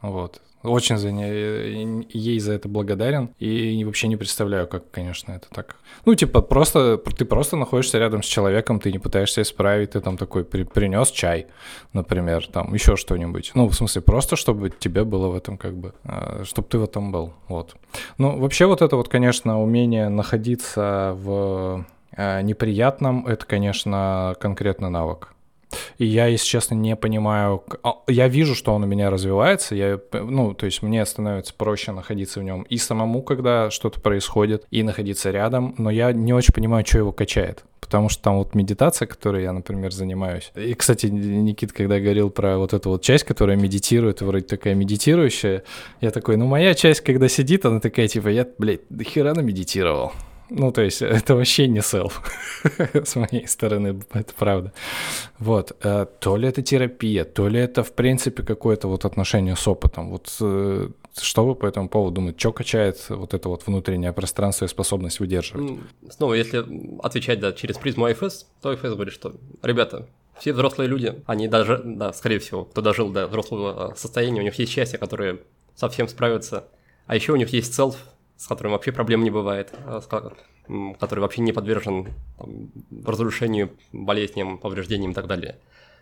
Вот. Очень за не, ей за это благодарен. И вообще не представляю, как, конечно, это так. Ну, типа, просто ты просто находишься рядом с человеком, ты не пытаешься исправить, ты там такой при, принес чай, например, там еще что-нибудь. Ну, в смысле, просто чтобы тебе было в этом как бы, а, чтобы ты в этом был. Вот. Ну, вообще вот это вот, конечно, умение находиться в а, неприятном, это, конечно, конкретно навык. И я, если честно, не понимаю... А, я вижу, что он у меня развивается, я, ну, то есть мне становится проще находиться в нем и самому, когда что-то происходит, и находиться рядом, но я не очень понимаю, что его качает. Потому что там вот медитация, которой я, например, занимаюсь. И, кстати, Никит, когда говорил про вот эту вот часть, которая медитирует, вроде такая медитирующая, я такой, ну, моя часть, когда сидит, она такая, типа, я, блядь, до хера намедитировал. Ну, то есть это вообще не селф с моей стороны, это правда. Вот. Э, то ли это терапия, то ли это, в принципе, какое-то вот отношение с опытом. Вот э, что вы по этому поводу думаете? Что качает вот это вот внутреннее пространство и способность выдерживать? Снова, если отвечать да, через призму IFS, то IFS говорит, что, ребята, все взрослые люди, они даже, да, скорее всего, кто дожил до взрослого состояния, у них есть счастье, которые совсем справятся, а еще у них есть селф, с которым вообще проблем не бывает, а который вообще не подвержен там, разрушению, болезням, повреждениям и так далее.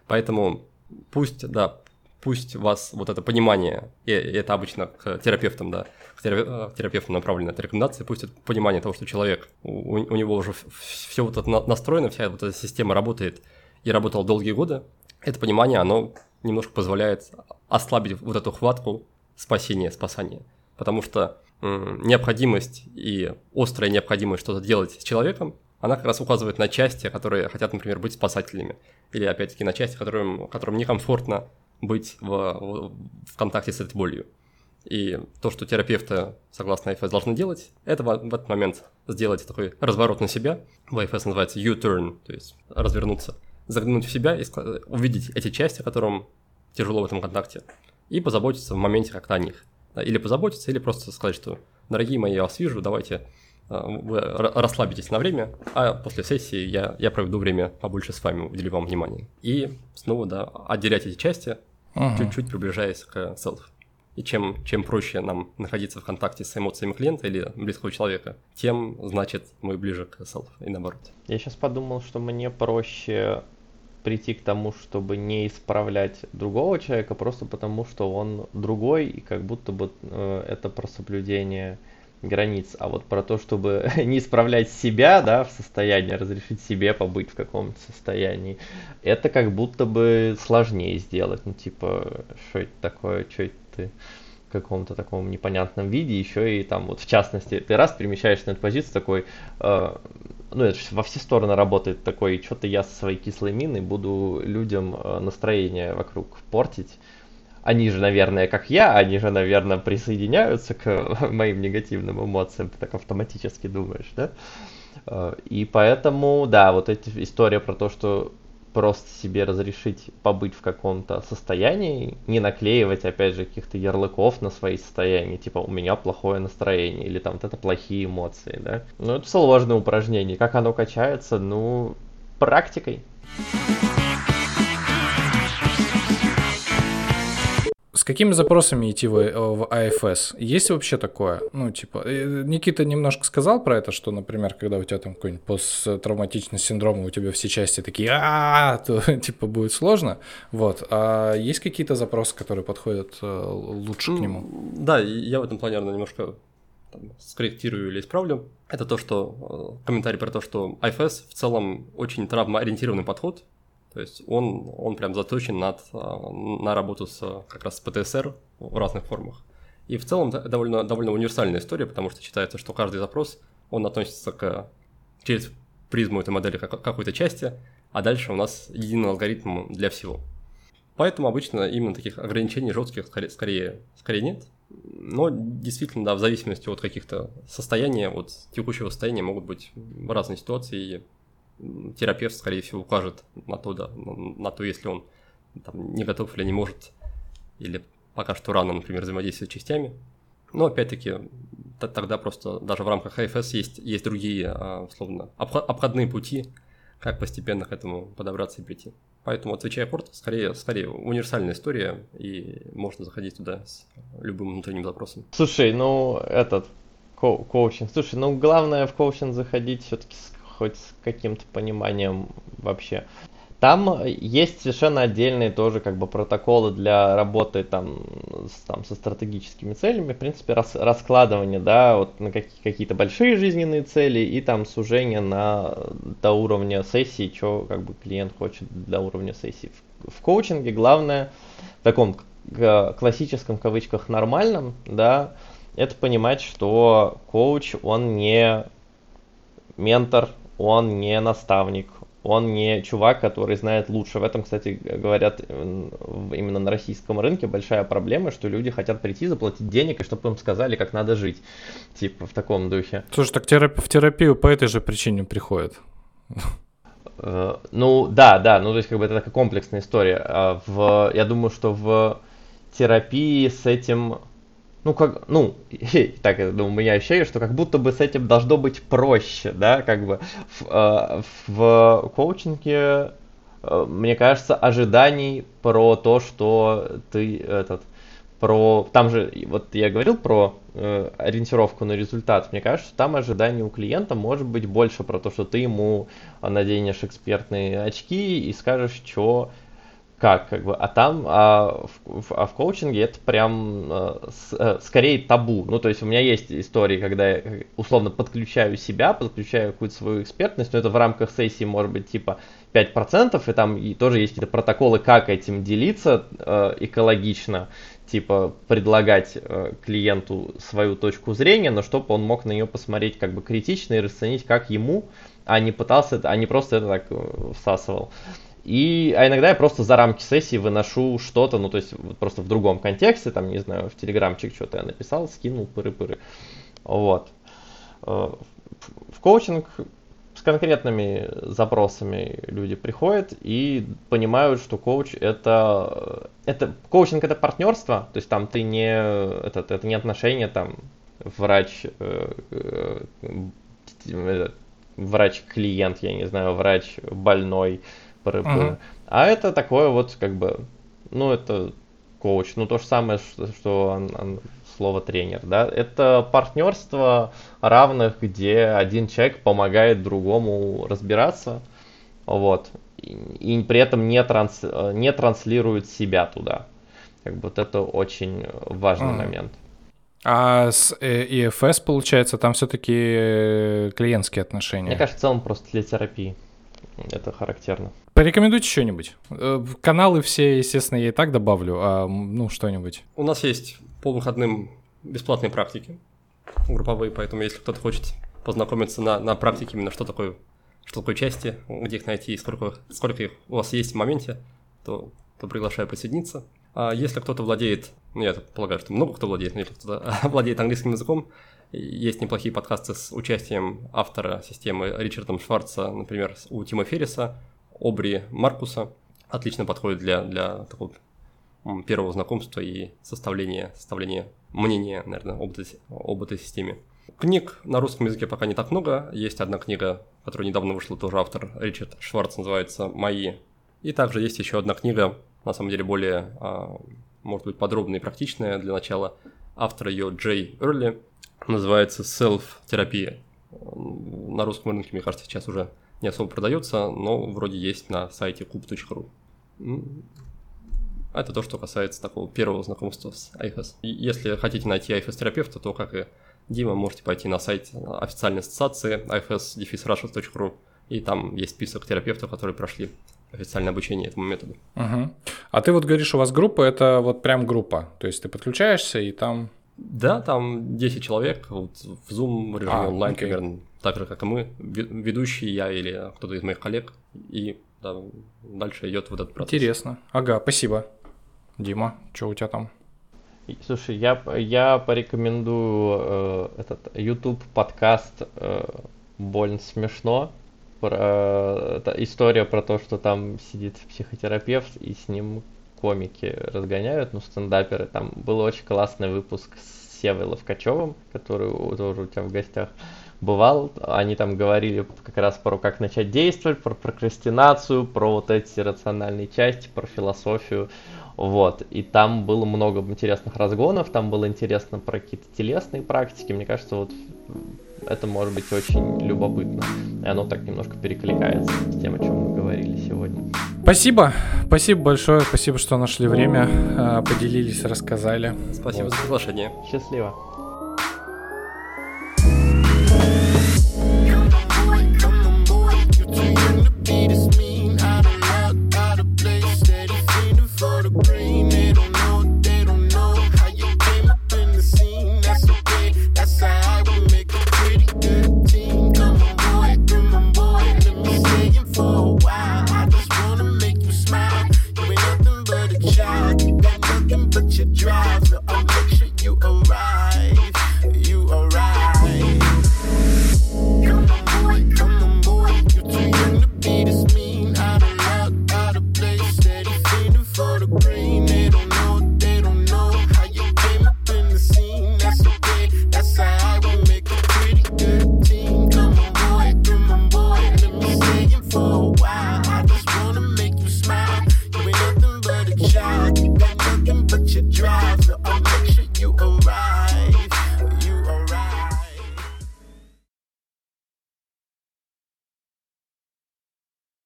Поэтому пусть, да, пусть вас вот это понимание, и это обычно к терапевтам, да, к терапевтам направлено эта рекомендация, пусть это понимание того, что человек, у, у него уже все вот это настроено, вся вот эта система работает и работала долгие годы, это понимание, оно немножко позволяет ослабить вот эту хватку спасения, спасания. Потому что необходимость и острая необходимость что-то делать с человеком, она как раз указывает на части, которые хотят, например, быть спасателями. Или, опять-таки, на части, которым, которым некомфортно быть в, в, в контакте с этой болью. И то, что терапевты, согласно IFS, должны делать, это в, в этот момент сделать такой разворот на себя. В IFS называется U-turn, то есть развернуться, заглянуть в себя и увидеть эти части, которым тяжело в этом контакте, и позаботиться в моменте как-то о них. Или позаботиться, или просто сказать, что, дорогие мои, я вас вижу, давайте э, вы расслабитесь на время, а после сессии я, я проведу время побольше с вами, уделю вам внимание. И снова, да, отделять эти части, uh-huh. чуть-чуть приближаясь к self. И чем, чем проще нам находиться в контакте с эмоциями клиента или близкого человека, тем, значит, мы ближе к self и наоборот. Я сейчас подумал, что мне проще прийти к тому, чтобы не исправлять другого человека, просто потому что он другой, и как будто бы э, это про соблюдение границ. А вот про то, чтобы не исправлять себя, да, в состоянии, разрешить себе побыть в каком-то состоянии, это как будто бы сложнее сделать. Ну, типа, что это такое, что это ты в каком-то таком непонятном виде, еще и там вот в частности, ты раз перемещаешься на эту позицию такой, э, ну это во все стороны работает такой, что-то я со своей кислой миной буду людям э, настроение вокруг портить. Они же, наверное, как я, они же, наверное, присоединяются к моим негативным эмоциям, ты так автоматически думаешь, да? Э, и поэтому, да, вот эта история про то, что просто себе разрешить побыть в каком-то состоянии, не наклеивать, опять же, каких-то ярлыков на свои состояния, типа у меня плохое настроение, или там вот это плохие эмоции, да. Ну, это сложное упражнение. Как оно качается? Ну, практикой. Какими запросами идти в, в AFS? Есть вообще такое? Ну, типа, э, Никита немножко сказал про это, что, например, когда у тебя там какой-нибудь посттравматичный синдром, у тебя все части такие, а то типа будет сложно. Вот. А есть какие-то запросы, которые подходят э, лучше к нему? Да, я в этом плане, немножко там, скорректирую или исправлю. Это то, что э, комментарий про то, что IFS в целом очень травмоориентированный подход, то есть он, он прям заточен над, а, на работу с, как раз с ПТСР в разных формах. И в целом довольно, довольно универсальная история, потому что считается, что каждый запрос, он относится к, через призму этой модели как, какой-то части, а дальше у нас единый алгоритм для всего. Поэтому обычно именно таких ограничений жестких скорее, скорее, скорее нет. Но действительно, да, в зависимости от каких-то состояний, от текущего состояния могут быть разные ситуации, и терапевт, скорее всего, укажет на то, да, на то, если он там, не готов или не может, или пока что рано, например, взаимодействовать частями. Но опять-таки, тогда просто даже в рамках АФС есть, есть другие, а, условно, обходные пути, как постепенно к этому подобраться и прийти. Поэтому, отвечая коротко, скорее, скорее универсальная история, и можно заходить туда с любым внутренним запросом. Слушай, ну, этот, ко коучинг. Слушай, ну, главное в коучинг заходить все-таки с хоть с каким-то пониманием вообще. Там есть совершенно отдельные тоже как бы протоколы для работы там, с, там со стратегическими целями, в принципе, рас, раскладывание, да, вот на какие- какие-то большие жизненные цели и там сужение на до уровня сессии, что как бы клиент хочет до уровня сессии. В, в коучинге главное в таком классическом кавычках нормальном, да, это понимать, что коуч, он не ментор, он не наставник, он не чувак, который знает лучше. В этом, кстати, говорят именно на российском рынке большая проблема, что люди хотят прийти, заплатить денег, и чтобы им сказали, как надо жить. Типа в таком духе. Слушай, так терап- в терапию по этой же причине приходят. Э, ну, да, да, ну то есть как бы это такая комплексная история. А в, я думаю, что в терапии с этим ну, как, ну, так, ну, у меня ощущение, что как будто бы с этим должно быть проще, да, как бы. В, э, в коучинге, э, мне кажется, ожиданий про то, что ты этот, про, там же, вот я говорил про э, ориентировку на результат, мне кажется, что там ожиданий у клиента может быть больше про то, что ты ему наденешь экспертные очки и скажешь, что как, как бы, а там, а в, а в коучинге это прям э, э, скорее табу. Ну, то есть у меня есть истории, когда я условно подключаю себя, подключаю какую-то свою экспертность, но это в рамках сессии может быть типа 5%, и там и тоже есть какие-то протоколы, как этим делиться э, экологично, типа предлагать э, клиенту свою точку зрения, но чтобы он мог на нее посмотреть как бы критично и расценить, как ему, а не пытался, а не просто это так э, всасывал. И, а иногда я просто за рамки сессии выношу что-то, ну, то есть вот просто в другом контексте, там, не знаю, в телеграмчик что-то я написал, скинул, пыры-пыры. Вот. Э, в коучинг с конкретными запросами люди приходят и понимают, что коуч это, это коучинг это партнерство, то есть там ты не, это, это не отношения, там, врач, э, э, врач-клиент, я не знаю, А это такое вот как бы, ну это коуч, ну то же самое, что, что он, он, слово тренер, да, это партнерство равных, где один человек помогает другому разбираться, вот, и, и при этом не, транс, не транслирует себя туда. Как бы вот это очень важный uh-huh. момент. А с EFS, э, получается, там все-таки э, клиентские отношения? Мне кажется, в целом просто для терапии. Это характерно. Порекомендуйте что-нибудь. Э, каналы все, естественно, я и так добавлю, а ну что-нибудь. У нас есть по выходным бесплатные практики групповые, поэтому если кто-то хочет познакомиться на, на практике именно что такое, что такое части, где их найти и сколько, сколько их у вас есть в моменте, то, то приглашаю присоединиться. А если кто-то владеет, ну я полагаю, что много кто владеет, но если кто-то владеет английским языком, есть неплохие подкасты с участием автора системы Ричардом Шварца, например, у Тима Ферриса, Обри Маркуса. Отлично подходит для, для такого первого знакомства и составления, составления мнения, наверное, об этой, об этой системе. Книг на русском языке пока не так много. Есть одна книга, которая недавно вышла, тоже автор Ричард Шварц, называется «Мои». И также есть еще одна книга, на самом деле более, а, может быть, подробная и практичная для начала. Автор ее Джей Эрли, называется Self-терапия. На русском рынке, мне кажется, сейчас уже не особо продается, но вроде есть на сайте kub.ru. Это то, что касается такого первого знакомства с IFS. если хотите найти IFS-терапевта, то, как и Дима, можете пойти на сайт официальной ассоциации ifs-russians.ru, и там есть список терапевтов, которые прошли официальное обучение этому методу. Угу. А ты вот говоришь, у вас группа, это вот прям группа, то есть ты подключаешься и там... Да, там 10 человек, вот в Zoom в режиме а, онлайн, окей. примерно так же, как и мы, ведущий я или кто-то из моих коллег, и да, дальше идет вот этот процесс. Интересно. Ага, спасибо. Дима, что у тебя там? Слушай, я, я порекомендую э, этот YouTube подкаст э, «Больно смешно». Про, э, это история про то, что там сидит психотерапевт и с ним комики разгоняют, ну, стендаперы. Там был очень классный выпуск с Севой Ловкачевым, который тоже у тебя в гостях бывал. Они там говорили как раз про как начать действовать, про прокрастинацию, про вот эти рациональные части, про философию. Вот. И там было много интересных разгонов, там было интересно про какие-то телесные практики. Мне кажется, вот это может быть очень любопытно. И оно так немножко перекликается с тем, о чем мы говорили сегодня. Спасибо. Спасибо большое. Спасибо, что нашли время, а, поделились, рассказали. Спасибо вот. за приглашение. Счастливо.